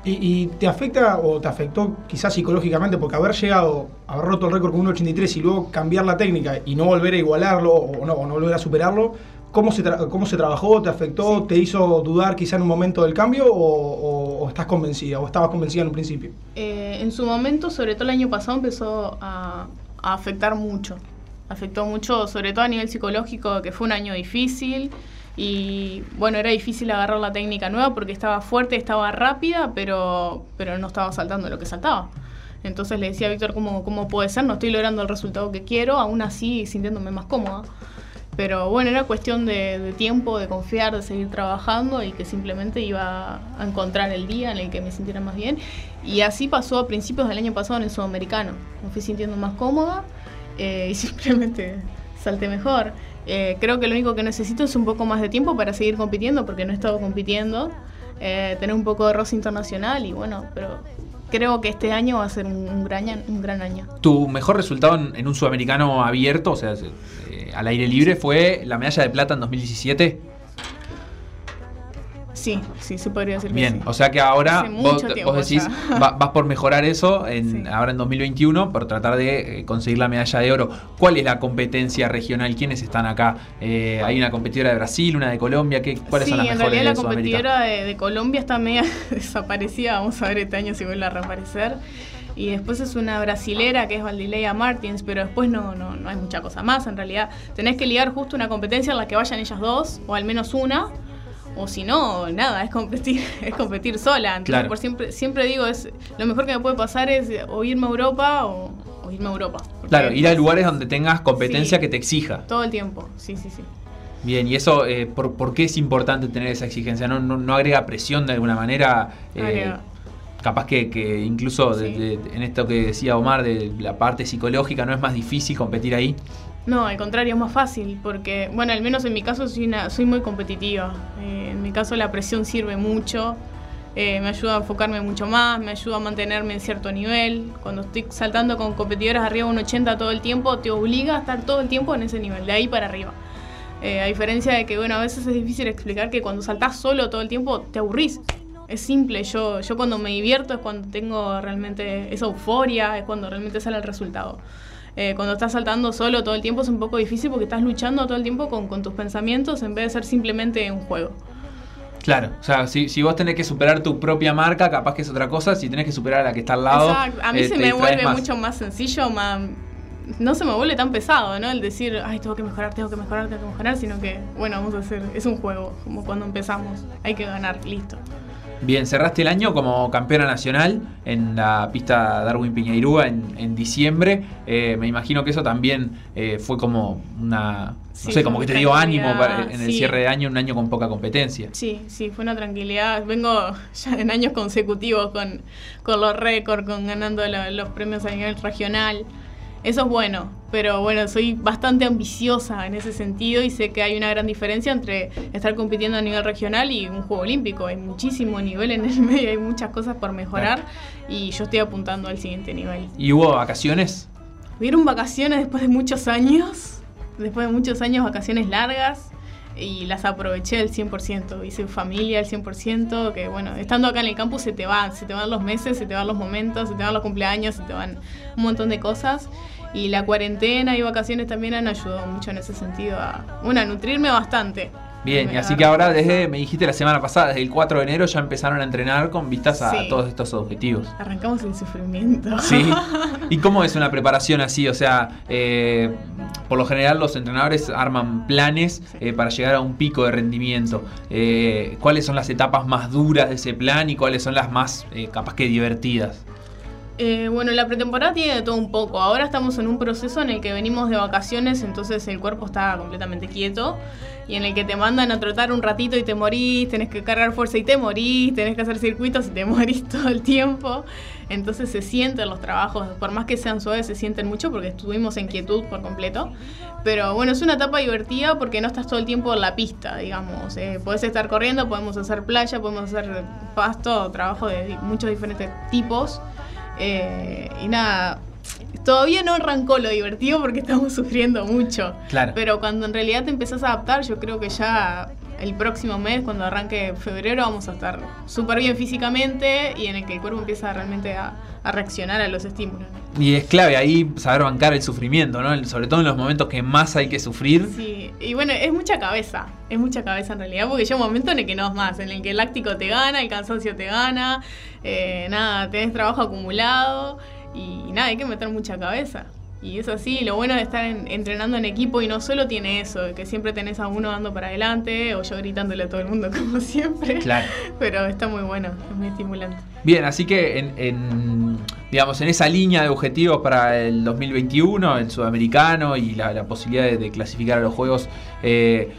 ¿Y, y te afecta o te afectó quizás psicológicamente porque haber llegado, haber roto el récord con 1.83 y luego cambiar la técnica y no volver a igualarlo o no, o no volver a superarlo, ¿cómo se, cómo se trabajó? ¿Te afectó? ¿Te hizo dudar quizá en un momento del cambio o, o- o estás convencida o estabas convencida en un principio? Eh, en su momento, sobre todo el año pasado, empezó a, a afectar mucho. Afectó mucho, sobre todo a nivel psicológico, que fue un año difícil. Y bueno, era difícil agarrar la técnica nueva porque estaba fuerte, estaba rápida, pero, pero no estaba saltando lo que saltaba. Entonces le decía a Víctor, ¿cómo, ¿cómo puede ser? No estoy logrando el resultado que quiero, aún así sintiéndome más cómoda. Pero bueno, era cuestión de, de tiempo, de confiar, de seguir trabajando y que simplemente iba a encontrar el día en el que me sintiera más bien. Y así pasó a principios del año pasado en el sudamericano. Me fui sintiendo más cómoda eh, y [laughs] simplemente salté mejor. Eh, creo que lo único que necesito es un poco más de tiempo para seguir compitiendo porque no he estado compitiendo. Eh, tener un poco de roce internacional y bueno, pero creo que este año va a ser un, un gran, un gran año. Tu mejor resultado en, en un sudamericano abierto, o sea, eh, al aire libre, fue la medalla de plata en 2017. Sí, sí, se podría decir que Bien, sí. o sea que ahora vos, decís, va- vas por mejorar eso en, ahora en 2021, por tratar de eh, conseguir la medalla de oro. ¿Cuál es la competencia regional? ¿Quiénes están acá? Eh, ¿Hay una competidora de Brasil, una de Colombia? ¿Qué, ¿Cuáles sí, son las en mejores realidad la de Sudamérica? competidora de, de Colombia está media [laughs] desaparecida. Vamos a ver este año si vuelve a reaparecer. Y después es una brasilera que es Valdileia Martins, pero después no, no, no hay mucha cosa más. En realidad tenés que ligar justo una competencia en la que vayan ellas dos, o al menos una. O si no, nada, es competir, [laughs] es competir sola. Entonces, Claro. por siempre, siempre digo, es lo mejor que me puede pasar es o irme a Europa o, o irme a Europa. Claro, ir a lugares donde tengas competencia Sí. que te exija. Todo el tiempo, sí, sí, sí. Bien, y eso, eh, ¿por, por qué es importante tener esa exigencia? ¿No, no, no agrega presión de alguna manera? Eh, capaz que, que incluso de- de- en esto que decía Omar, de la parte psicológica, ¿no es más difícil competir ahí? No, al contrario, es más fácil, porque, bueno, al menos en mi caso soy, una, soy muy competitiva. Eh, en mi caso la presión sirve mucho, eh, me ayuda a enfocarme mucho más, me ayuda a mantenerme en cierto nivel. Cuando estoy saltando con competidoras arriba de un 80 todo el tiempo, te obliga a estar todo el tiempo en ese nivel, de ahí para arriba. Eh, a diferencia de que, bueno, a veces es difícil explicar que cuando saltás solo todo el tiempo te aburrís. Es simple, yo, yo cuando me divierto es cuando tengo realmente esa euforia, es cuando realmente sale el resultado. Eh, cuando estás saltando solo todo el tiempo es un poco difícil porque estás luchando todo el tiempo con, con tus pensamientos en vez de ser simplemente un juego. Claro, o sea, si, si vos tenés que superar tu propia marca, capaz que es otra cosa. Si tenés que superar a la que está al lado, Exacto. A mí eh, se me vuelve más. mucho más sencillo, más, no se me vuelve tan pesado, ¿no? El decir, ay, tengo que mejorar, tengo que mejorar, tengo que mejorar, sino que, bueno, vamos a hacer, es un juego, como cuando empezamos, hay que ganar, listo. Bien, cerraste el año como campeona nacional en la pista Darwin Piñeirúa en, en diciembre. Eh, me imagino que eso también eh, fue como una. No sé, como que te dio ánimo para- en el cierre de año, un año con poca competencia. Sí, sí, fue una tranquilidad. Vengo ya en años consecutivos con, con los récords, con ganando los premios a nivel regional. Eso es bueno, pero bueno, soy bastante ambiciosa en ese sentido y sé que hay una gran diferencia entre estar compitiendo a nivel regional y un juego olímpico. Hay muchísimo nivel en el [laughs] medio, hay muchas cosas por mejorar y yo estoy apuntando al siguiente nivel. ¿Y hubo vacaciones? Hubieron vacaciones después de muchos años, después de muchos años, vacaciones largas, y las aproveché al 100%. Hice familia al 100%, que bueno, estando acá en el campus se te van, se te van los meses, se te van los momentos, se te van los cumpleaños, se te van un montón de cosas. Y la cuarentena y vacaciones también han ayudado mucho en ese sentido a, bueno, a nutrirme bastante. Bien, y así que ahora desde, me dijiste la semana pasada, desde el 4 de enero ya empezaron a entrenar con vistas a Sí. todos estos objetivos. Arrancamos el sufrimiento. Sí. [laughs] ¿Y cómo es una preparación así? O sea, eh, por lo general los entrenadores arman planes eh, para llegar a un pico de rendimiento. Eh, ¿Cuáles son las etapas más duras de ese plan y cuáles son las más capaz que divertidas? Eh, bueno, la pretemporada tiene de todo un poco. Ahora estamos en un proceso en el que venimos de vacaciones, entonces el cuerpo está completamente quieto y en el que te mandan a trotar un ratito y te morís, tenés que cargar fuerza y te morís, tenés que hacer circuitos y te [laughs] morís todo el tiempo. Entonces se sienten los trabajos, por más que sean suaves, se sienten mucho porque estuvimos en quietud por completo. Pero bueno, es una etapa divertida porque no estás todo el tiempo en la pista, digamos. Eh, podés estar corriendo, podemos hacer playa, podemos hacer pasto, trabajo de muchos diferentes tipos. Eh, y nada, todavía no arrancó lo divertido porque [laughs] estamos sufriendo mucho. Claro. Pero cuando en realidad te empezás a adaptar, yo creo que ya el próximo mes, cuando arranque febrero, vamos a estar súper bien físicamente y en el que el cuerpo empieza realmente a, a reaccionar a los estímulos. Y es clave ahí saber bancar el sufrimiento, ¿no? Sobre todo en los momentos que más hay que sufrir. Sí, y bueno, es mucha cabeza, es mucha cabeza en realidad, porque llega un momento en el que no es más, en el que el láctico te gana, el cansancio te gana, eh, nada, tenés trabajo acumulado y nada, hay que meter mucha cabeza. Y es así, lo bueno de estar en- entrenando en equipo y no solo tiene eso, que siempre tenés a uno dando para adelante o yo gritándole a todo el mundo [laughs] como siempre. Claro. Pero está muy bueno, es muy estimulante. Bien, así que en, en, digamos, en esa línea de objetivos para el 2021, el sudamericano y la, la posibilidad de, de clasificar a los juegos, eh,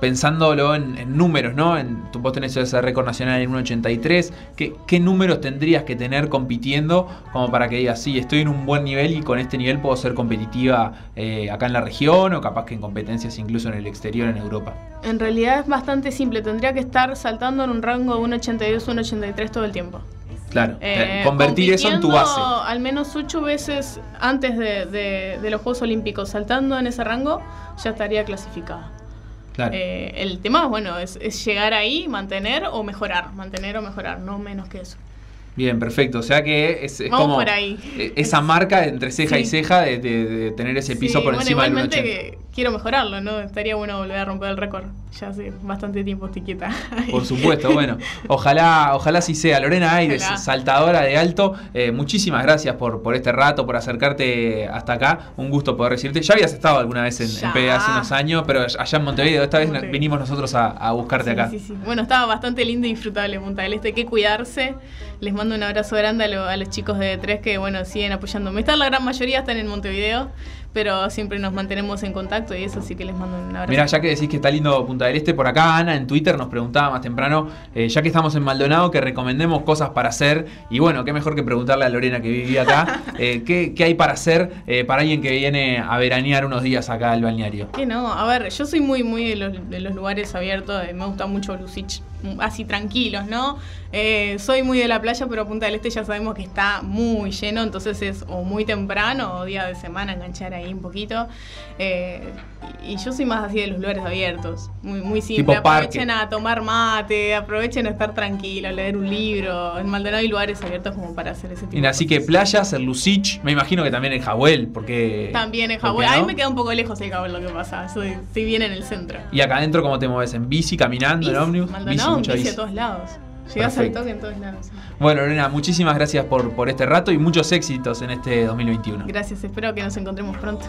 pensándolo en, en números, ¿no? En, tú vos tenés ese récord nacional en 1.83, ¿qué, ¿qué números tendrías que tener compitiendo como para que digas, sí, estoy en un buen nivel y con este nivel puedo ser competitiva eh, acá en la región o capaz que en competencias incluso en el exterior, en Europa? En realidad es bastante simple, tendría que estar saltando en un rango de 1.82, 1.83 todo el tiempo. Claro, Eh, convertir eso en tu base. Al menos ocho veces antes de, de- de los Juegos Olímpicos, saltando en ese rango, ya estaría clasificada. Claro. Eh, el tema, bueno, es, es llegar ahí, mantener o mejorar. Mantener o mejorar, no menos que eso. Bien, perfecto. O sea que es, como ahí. eh, esa marca entre ceja y ceja de, de- de tener ese piso Sí, por bueno, encima del igualmente 1,80. que quiero mejorarlo, ¿no? Estaría bueno volver a romper el récord. Ya hace bastante tiempo estoy quieta. [laughs] Por supuesto, bueno, ojalá, ojalá sí sea. Lorena Aires, Ojalá. saltadora de alto, eh, muchísimas gracias por, por este rato, por acercarte hasta acá. Un gusto poder recibirte. Ya habías estado alguna vez en, en PDA hace unos años, pero allá en Montevideo. Esta vez Montevideo. vinimos nosotros a, a buscarte Sí, acá. sí, sí. Bueno, estaba bastante lindo y disfrutable Punta del Este. Hay que cuidarse. Les mando un abrazo grande a, lo- a los chicos de tres que, bueno, siguen apoyándome. Están la gran mayoría, están en Montevideo, pero siempre nos mantenemos en contacto y eso sí que les mando un abrazo. Mira, ya que decís que está lindo Punta del Este, por acá Ana en Twitter nos preguntaba más temprano, eh, ya que estamos en Maldonado, que recomendemos cosas para hacer. Y bueno, qué mejor que preguntarle a Lorena que vivía acá, [laughs] eh, ¿qué, qué hay para hacer eh, para alguien que viene a veranear unos días acá al balneario? Que no, a ver, yo soy muy, muy de los, de los lugares abiertos, me gusta mucho Lucich, así tranquilos, ¿no? Eh, soy muy de la playa, pero Punta del Este ya sabemos que está muy lleno, entonces es o muy temprano o día de semana enganchar ahí un poquito. Eh, y, yo soy más así de los lugares abiertos, muy, muy simple. Aprovechen a tomar mate, aprovechen a estar tranquilos, leer un libro. En Maldonado hay lugares abiertos como para hacer ese tipo Mira, de así que playas, el Lucich, me imagino que también el Jahuel, porque... También en ¿por Hawái. qué A mí no? me queda un poco lejos el Hawái lo que pasa. Soy, estoy bien en el centro. Y acá adentro, ¿cómo te mueves? ¿En bici, caminando, en ómnibus? Maldonado, mucha bici, a todos lados. Al toque en todos lados. Bueno, Lorena, muchísimas gracias por, por este rato y muchos éxitos en este 2021. Gracias, espero que nos encontremos pronto.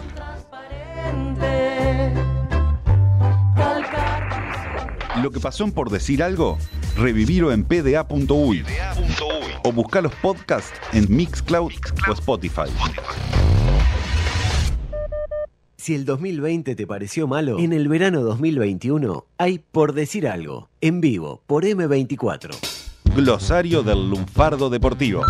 Lo que pasó en por decir algo, revivirlo en pda.uy o buscar los podcasts en Mixcloud o Spotify. Si el 2020 te pareció malo, en el verano 2021 hay Por Decir Algo, en vivo, por M24. Glosario del lunfardo deportivo.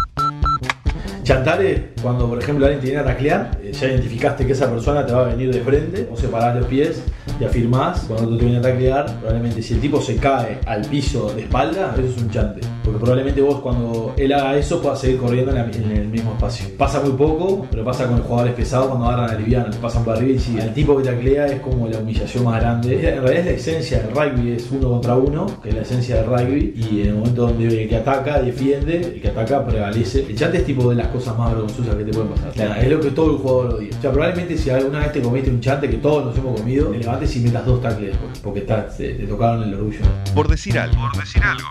Chantare, cuando por ejemplo alguien te viene a taclear, eh, ya identificaste que esa persona te va a venir de frente, o separás los pies y afirmás, cuando otro te viene a taclear, probablemente si el tipo se cae al piso de espalda, eso es un chante. Porque probablemente vos cuando él haga eso puedas seguir corriendo en, el mismo espacio. Pasa muy poco, pero pasa con los jugadores pesados cuando agarran a liviano, le pasan para arriba y siguen. El tipo que taclea es como la humillación más grande. En realidad es la esencia del rugby, es uno contra uno, que es la esencia del rugby, y en el momento donde el que ataca, defiende, el que ataca prevalece. El chante es tipo de las cosas más vergonzosas que te pueden pasar. Claro, es lo que todo el jugador odia. O sea, probablemente si alguna vez te comiste un chante que todos nos hemos comido, te levantes y metas dos tacles después, porque está- te, te tocaron el orgullo. Por decir algo. Por decir algo.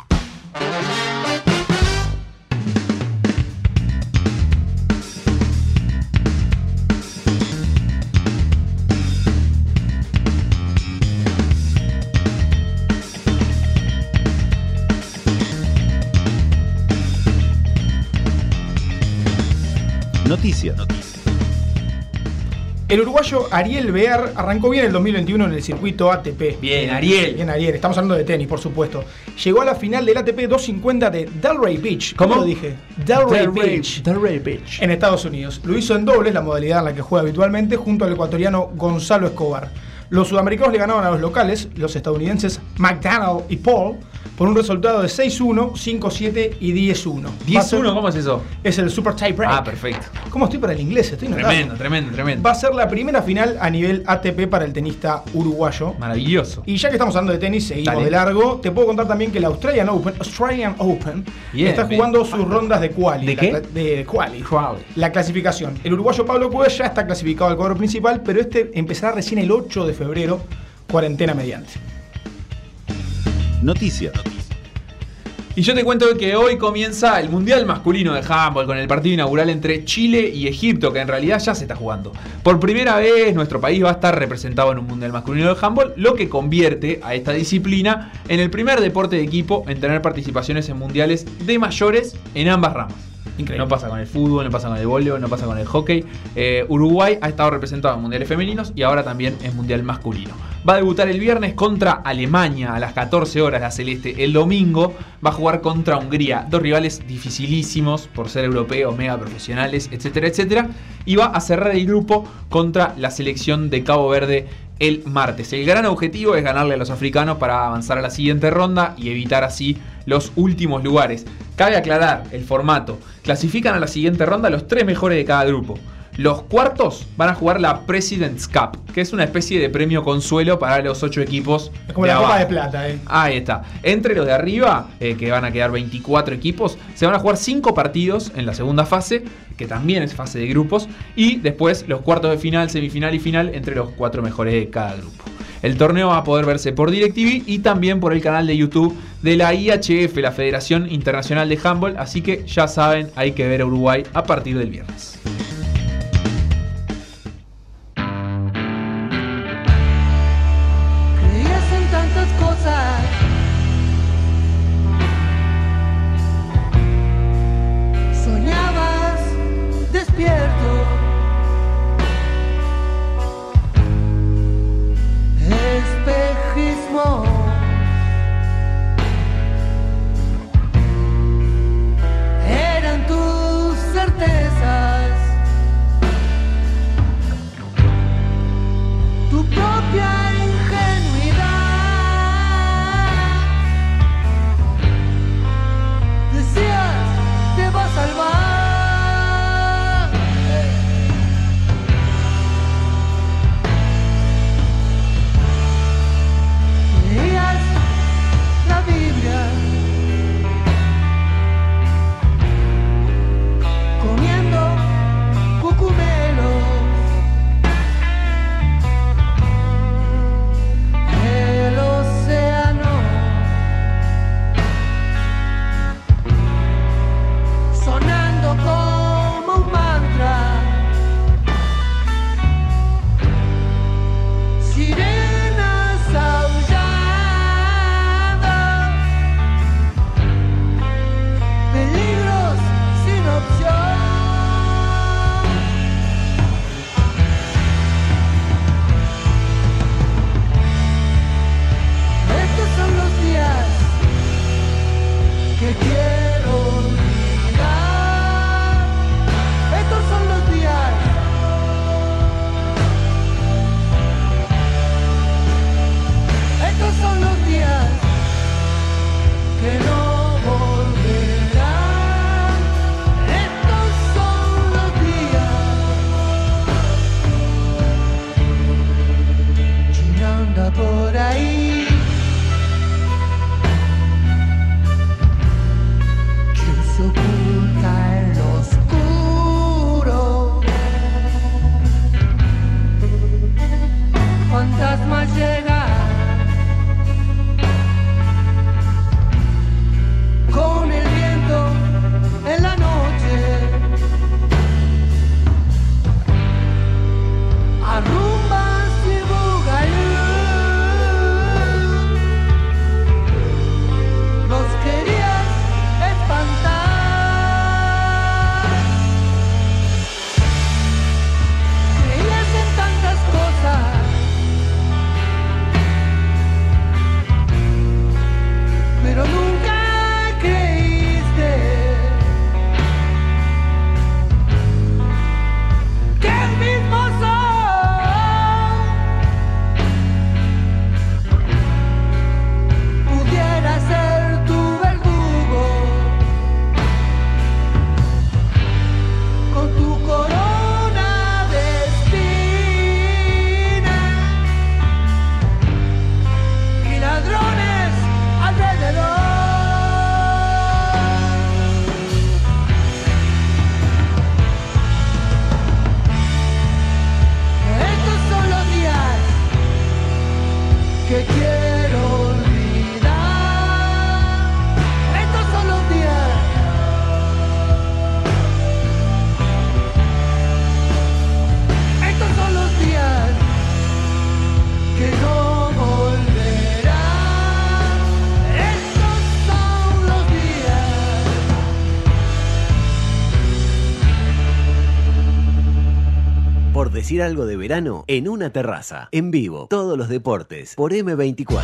Noticias. El uruguayo Ariel Bear arrancó bien el 2021 en el circuito ATP. Bien, Ariel. Bien, Ariel. Estamos hablando de tenis, por supuesto. Llegó a la final del ATP 250 de Delray Beach. ¿Cómo, ¿Cómo? lo dije? Delray, Delray- Beach. Delray Beach. En Estados Unidos. Lo hizo en dobles, la modalidad en la que juega habitualmente, junto al ecuatoriano Gonzalo Escobar. Los sudamericanos le ganaban a los locales, los estadounidenses McDonald y Paul, por un resultado de 6-1, 5-7 y 10-1. Va a ser- 10-1, ¿cómo es eso? Es el Super Tie Break. Ah, perfecto. ¿Cómo estoy para el inglés? Estoy notando. Tremendo, tremendo, tremendo. Va a ser la primera final a nivel ATP para el tenista uruguayo. Maravilloso. Y ya que estamos hablando de tenis, seguimos Dale. de largo. Te puedo contar también que el Australian Open, Australian Open está jugando sus rondas de quali. ¿De qué? De quali. La clasificación. El uruguayo Pablo Cuevas ya está clasificado al cuadro principal, pero este empezará recién el 8 de febrero, cuarentena mediante. Noticias. Y yo te cuento que hoy comienza el Mundial Masculino de Handball con el partido inaugural entre Chile y Egipto, que en realidad ya se está jugando. Por primera vez nuestro país va a estar representado en un Mundial Masculino de Handball, lo que convierte a esta disciplina en el primer deporte de equipo en tener participaciones en mundiales de mayores en ambas ramas. No pasa con el fútbol, no pasa con el voleibol, no pasa con el hockey. Eh, Uruguay ha estado representado en mundiales femeninos y ahora también en mundial masculino. Va a debutar el viernes contra Alemania a las 14 horas la Celeste. El domingo va a jugar contra Hungría. Dos rivales dificilísimos por ser europeos, mega profesionales, etcétera, etcétera. Y va a cerrar el grupo contra la selección de Cabo Verde el martes. El gran objetivo es ganarle a los africanos para avanzar a la siguiente ronda y evitar así los últimos lugares. Cabe aclarar el formato. Clasifican a la siguiente ronda los tres mejores de cada grupo. Los cuartos van a jugar la President's Cup, que es una especie de premio consuelo para los ocho equipos. Es como de la Copa de Plata, eh. Ahí está. Entre los de arriba, eh, que van a quedar 24 equipos, se van a jugar 5 partidos en la segunda fase, que también es fase de grupos, y después los cuartos de final, semifinal y final entre los cuatro mejores de cada grupo. El torneo va a poder verse por DirecTV y también por el canal de YouTube de la IHF, la Federación Internacional de Handball, así que ya saben, hay que ver a Uruguay a partir del viernes. Decir algo de verano en una terraza, en vivo, todos los deportes, por M24.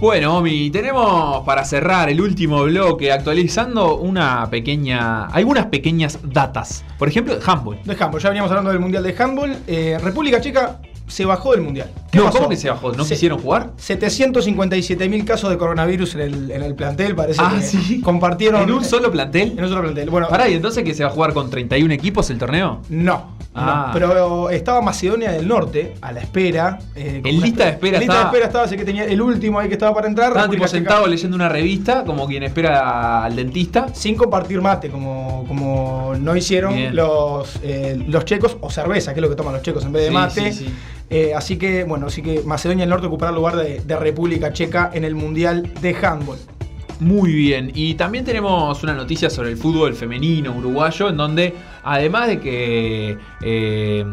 Bueno, Omi, tenemos para cerrar el último bloque actualizando una pequeña, algunas pequeñas datas. Por ejemplo, de handball. De handball, ya veníamos hablando del Mundial de Handball. Eh, República Checa se bajó del Mundial. ¿Qué No, pasó? ¿cómo que se bajó? ¿No Se- quisieron jugar? 757.000 casos de coronavirus en el, en el plantel, parece Ah, que sí. compartieron. ¿En un solo plantel? En un solo plantel. Bueno, Pará, ¿y entonces que se va a jugar con 31 equipos el torneo? No. Ah. no, pero estaba Macedonia del Norte a la espera. eh, En lista de espe- espera en lista de estaba- espera estaba, así que tenía el último ahí que estaba para entrar. Estaban tipo Checa, sentados leyendo una revista, como quien espera al dentista. Sin compartir mate, como, como no hicieron Bien. los, eh, los checos, o cerveza, que es lo que toman los checos en vez de Sí, mate. sí, sí. Eh, así que, bueno, así que Macedonia del Norte ocupará el lugar de, de República Checa en el Mundial de Handball. Muy bien, y también tenemos una noticia sobre el fútbol femenino uruguayo, en donde además de que eh,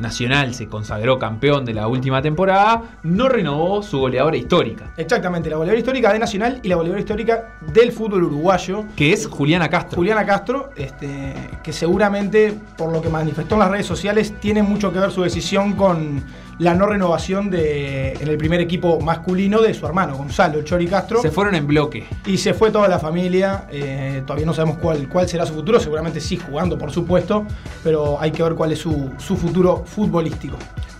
Nacional se consagró campeón de la última temporada, no renovó su goleadora histórica, Exactamente, la goleadora histórica de Nacional y la goleadora histórica del fútbol uruguayo. que es Juliana Castro. Juliana Castro, este, que seguramente, por lo que manifestó en las redes sociales, tiene mucho que ver su decisión con la no renovación de, en el primer equipo masculino de su hermano, Gonzalo Chori Castro. Se fueron en bloque. Y se fue toda la familia. eh, todavía no sabemos cuál, cuál será su futuro. Seguramente sí jugando, por supuesto. Pero hay que ver cuál es su, su futuro futbolístico.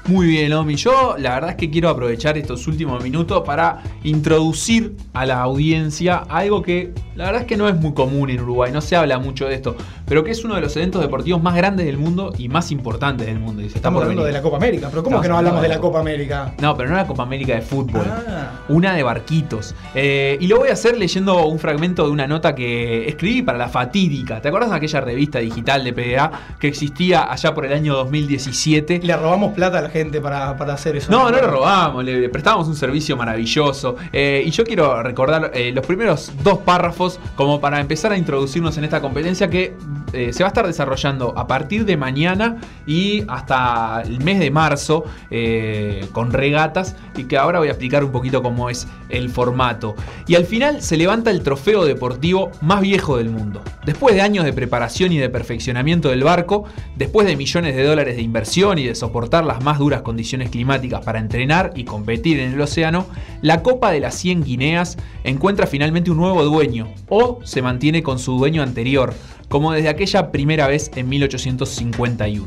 Muy bien, Omi. Yo la verdad es que quiero aprovechar estos últimos minutos para introducir a la audiencia algo que la verdad es que no es muy común en Uruguay, no se habla mucho de esto, pero que es uno de los eventos deportivos más grandes del mundo y más importantes del mundo. y se está Estamos por hablando de la Copa América. Pero ¿cómo Estamos que no hablamos de la Copa América? No, pero no la Copa América de fútbol. Ah. Una de barquitos. Eh, y lo voy a hacer leyendo un fragmento de una nota que escribí para la Fatídica. ¿Te acuerdas de aquella revista digital de PDA que existía allá por el año 2017? Le robamos plata a la gente para, para hacer eso. No, no robamos, le, le prestábamos un servicio maravilloso. Eh, y yo quiero recordar eh, los primeros dos párrafos como para empezar a introducirnos en esta competencia que eh, se va a estar desarrollando a partir de mañana y hasta el mes de marzo eh, con regatas y que ahora voy a explicar un poquito cómo es el formato. Y al final se levanta el trofeo deportivo más viejo del mundo. Después de años de preparación y de perfeccionamiento del barco, después de millones de dólares de inversión y de soportar las más duras condiciones climáticas para entrenar y competir en el océano, la Copa de las 100 Guineas encuentra finalmente un nuevo dueño o se mantiene con su dueño anterior, como desde aquella primera vez en 1851.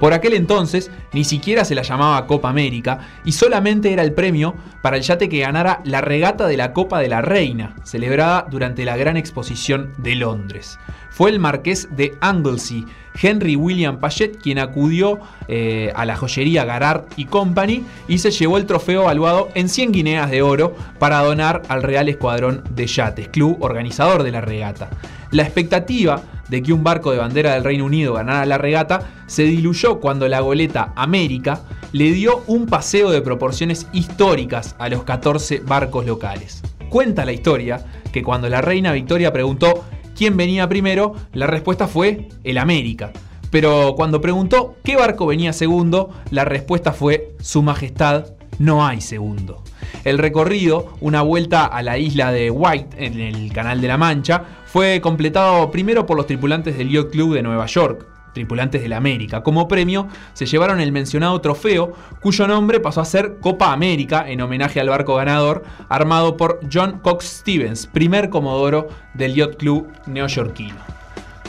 Por aquel entonces ni siquiera se la llamaba Copa América y solamente era el premio para el yate que ganara la regata de la Copa de la Reina, celebrada durante la Gran Exposición de Londres. Fue el marqués de Anglesey, Henry William Paget, quien acudió eh, a la joyería Garard y Company y se llevó el trofeo valuado en 100 guineas de oro para donar al Real Escuadrón de Yates, club organizador de la regata. La expectativa de que un barco de bandera del Reino Unido ganara la regata se diluyó cuando la goleta América le dio un paseo de proporciones históricas a los 14 barcos locales. Cuenta la historia que cuando la reina Victoria preguntó quién venía primero, la respuesta fue el América. Pero cuando preguntó qué barco venía segundo, la respuesta fue Su Majestad, no hay segundo. El recorrido, una vuelta a la isla de White en el Canal de la Mancha, fue completado primero por los tripulantes del Yacht Club de Nueva York, tripulantes de la América. Como premio, se llevaron el mencionado trofeo, cuyo nombre pasó a ser Copa América, en homenaje al barco ganador, armado por John Cox Stevens, primer comodoro del Yacht Club neoyorquino.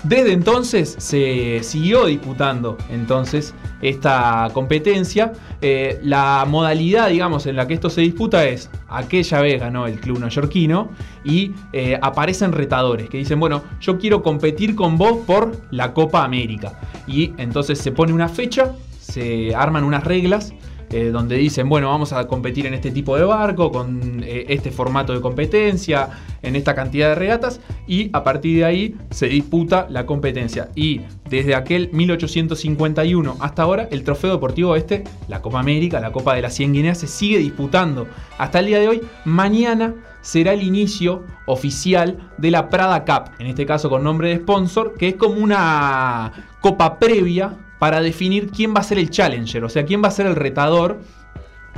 Desde entonces se siguió disputando entonces esta competencia. Eh, la modalidad, digamos, en la que esto se disputa es aquella vez ganó el club neoyorquino y eh, aparecen retadores que dicen, bueno, yo quiero competir con vos por la Copa América. Y entonces se pone una fecha, se arman unas reglas eh, donde dicen, bueno, vamos a competir en este tipo de barco, con eh, este formato de competencia, en esta cantidad de regatas, y a partir de ahí se disputa la competencia. Y desde aquel 1851 hasta ahora, el trofeo deportivo este, la Copa América, la Copa de las 100 Guineas, se sigue disputando hasta el día de hoy. Mañana será el inicio oficial de la Prada Cup, en este caso con nombre de sponsor, que es como una copa previa para definir quién va a ser el challenger, o sea, quién va a ser el retador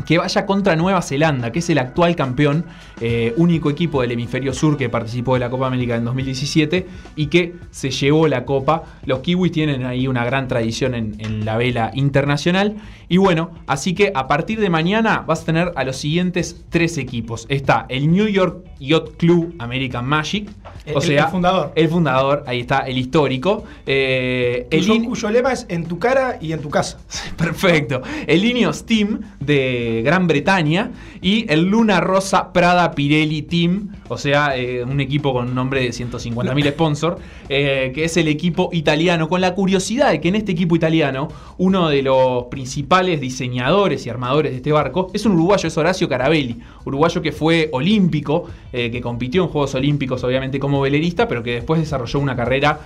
que vaya contra Nueva Zelanda, que es el actual campeón, eh, único equipo del hemisferio sur que participó de la Copa América en 2017 y que se llevó la Copa. Los kiwis tienen ahí una gran tradición en, en la vela internacional. Y bueno, así que a partir de mañana vas a tener a los siguientes tres equipos. Está el New York Yacht Club American Magic. El- o el- sea, el fundador. El fundador, ahí está, el histórico. Eh, el Cuyo, in- cuyo lema es en tu cara y en tu casa. [laughs] Perfecto. El Ineos Team de Gran Bretaña y el Luna Rosa Prada Pirelli Team, o sea, eh, un equipo con un nombre de 150.000 sponsors, eh, que es el equipo italiano, con la curiosidad de que en este equipo italiano, uno de los principales diseñadores y armadores de este barco es un uruguayo, es Horacio Carabelli, uruguayo que fue olímpico, eh, que compitió en Juegos Olímpicos, obviamente como velerista, pero que después desarrolló una carrera,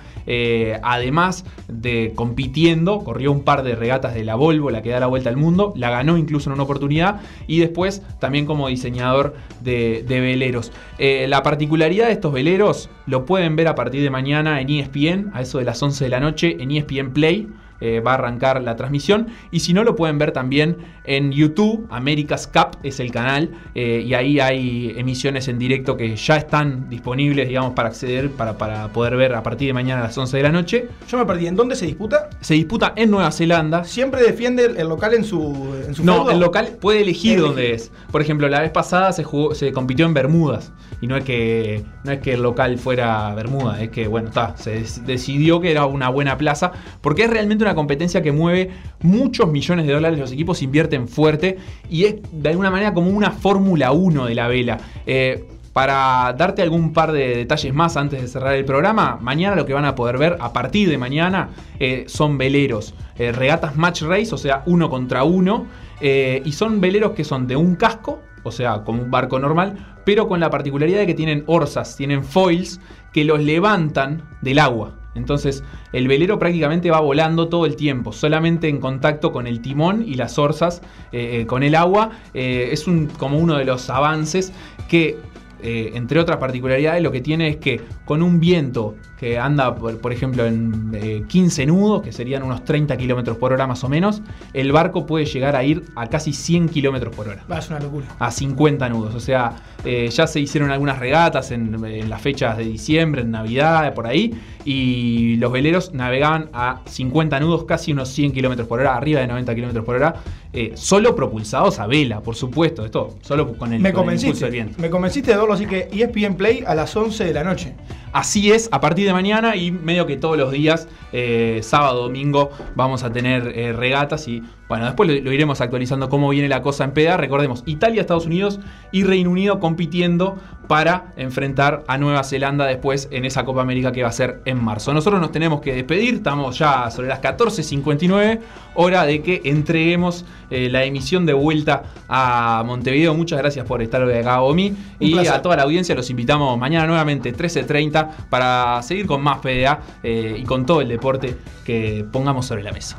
además de compitiendo, corrió un par de regatas de la Volvo, la que da la vuelta al mundo, la ganó incluso en una oportunidad, y después también como diseñador de, de veleros. Eh, la particularidad de estos veleros lo pueden ver a partir de mañana en ESPN, a eso de las 11 de la noche, en ESPN Play. Eh, va a arrancar la transmisión. Y si no, lo pueden ver también en YouTube. America's Cup es el canal. eh, y ahí hay emisiones en directo que ya están disponibles, digamos, para acceder, para, para poder ver a partir de mañana a las 11 de la noche. Yo me perdí. ¿En dónde se disputa? Se disputa en Nueva Zelanda. Siempre defiende el, local en su, en su No, feudo? el local puede elegir dónde es. Por ejemplo, la vez pasada se jugó, se compitió en Bermudas. Y no es que, no es que el local fuera Bermuda, es que, bueno, está, se decidió que era una buena plaza. Porque es realmente una competencia que mueve muchos millones de dólares. Los equipos invierten fuerte. Y es de alguna manera como una Fórmula 1 de la vela. Eh, para darte algún par de detalles más antes de cerrar el programa, mañana lo que van a poder ver a partir de mañana eh, son veleros, eh, regatas match race, o sea, uno contra uno, y son veleros que son de un casco, o sea, como un barco normal, pero con la particularidad de que tienen orzas, tienen foils que los levantan del agua. Entonces, el velero prácticamente va volando todo el tiempo, solamente en contacto con el timón y las orzas, eh, eh, con el agua. Eh, es como uno de los avances que entre otras particularidades, lo que tiene es que con un viento que anda, por, por ejemplo, en eh, 15 nudos, que serían unos 30 kilómetros por hora más o menos, el barco puede llegar a ir a casi 100 kilómetros por hora. Va, es una locura. A 50 nudos. O sea, eh, ya se hicieron algunas regatas en, en las fechas de diciembre, en Navidad, por ahí. Y los veleros navegaban a 50 nudos, casi unos 100 kilómetros por hora, arriba de 90 kilómetros por hora. eh, solo propulsados a vela, por supuesto. Esto solo con el, Me con el impulso del viento. Me convenciste de verlo, así que ESPN Play a las 11 de la noche. Así es, a partir de mañana y medio que todos los días, eh, sábado, domingo, vamos a tener eh, regatas y bueno, después lo, lo iremos actualizando cómo viene la cosa en PDA. Recordemos, Italia, Estados Unidos y Reino Unido compitiendo para enfrentar a Nueva Zelanda después en esa Copa América que va a ser en marzo. Nosotros nos tenemos que despedir, estamos ya sobre las 14.59, hora de que entreguemos eh, la emisión de vuelta a Montevideo. Muchas gracias por estar hoy acá, Omi. Y placer. a toda la audiencia los invitamos mañana nuevamente 13.30 para seguir con más PDA eh, y con todo el deporte que pongamos sobre la mesa.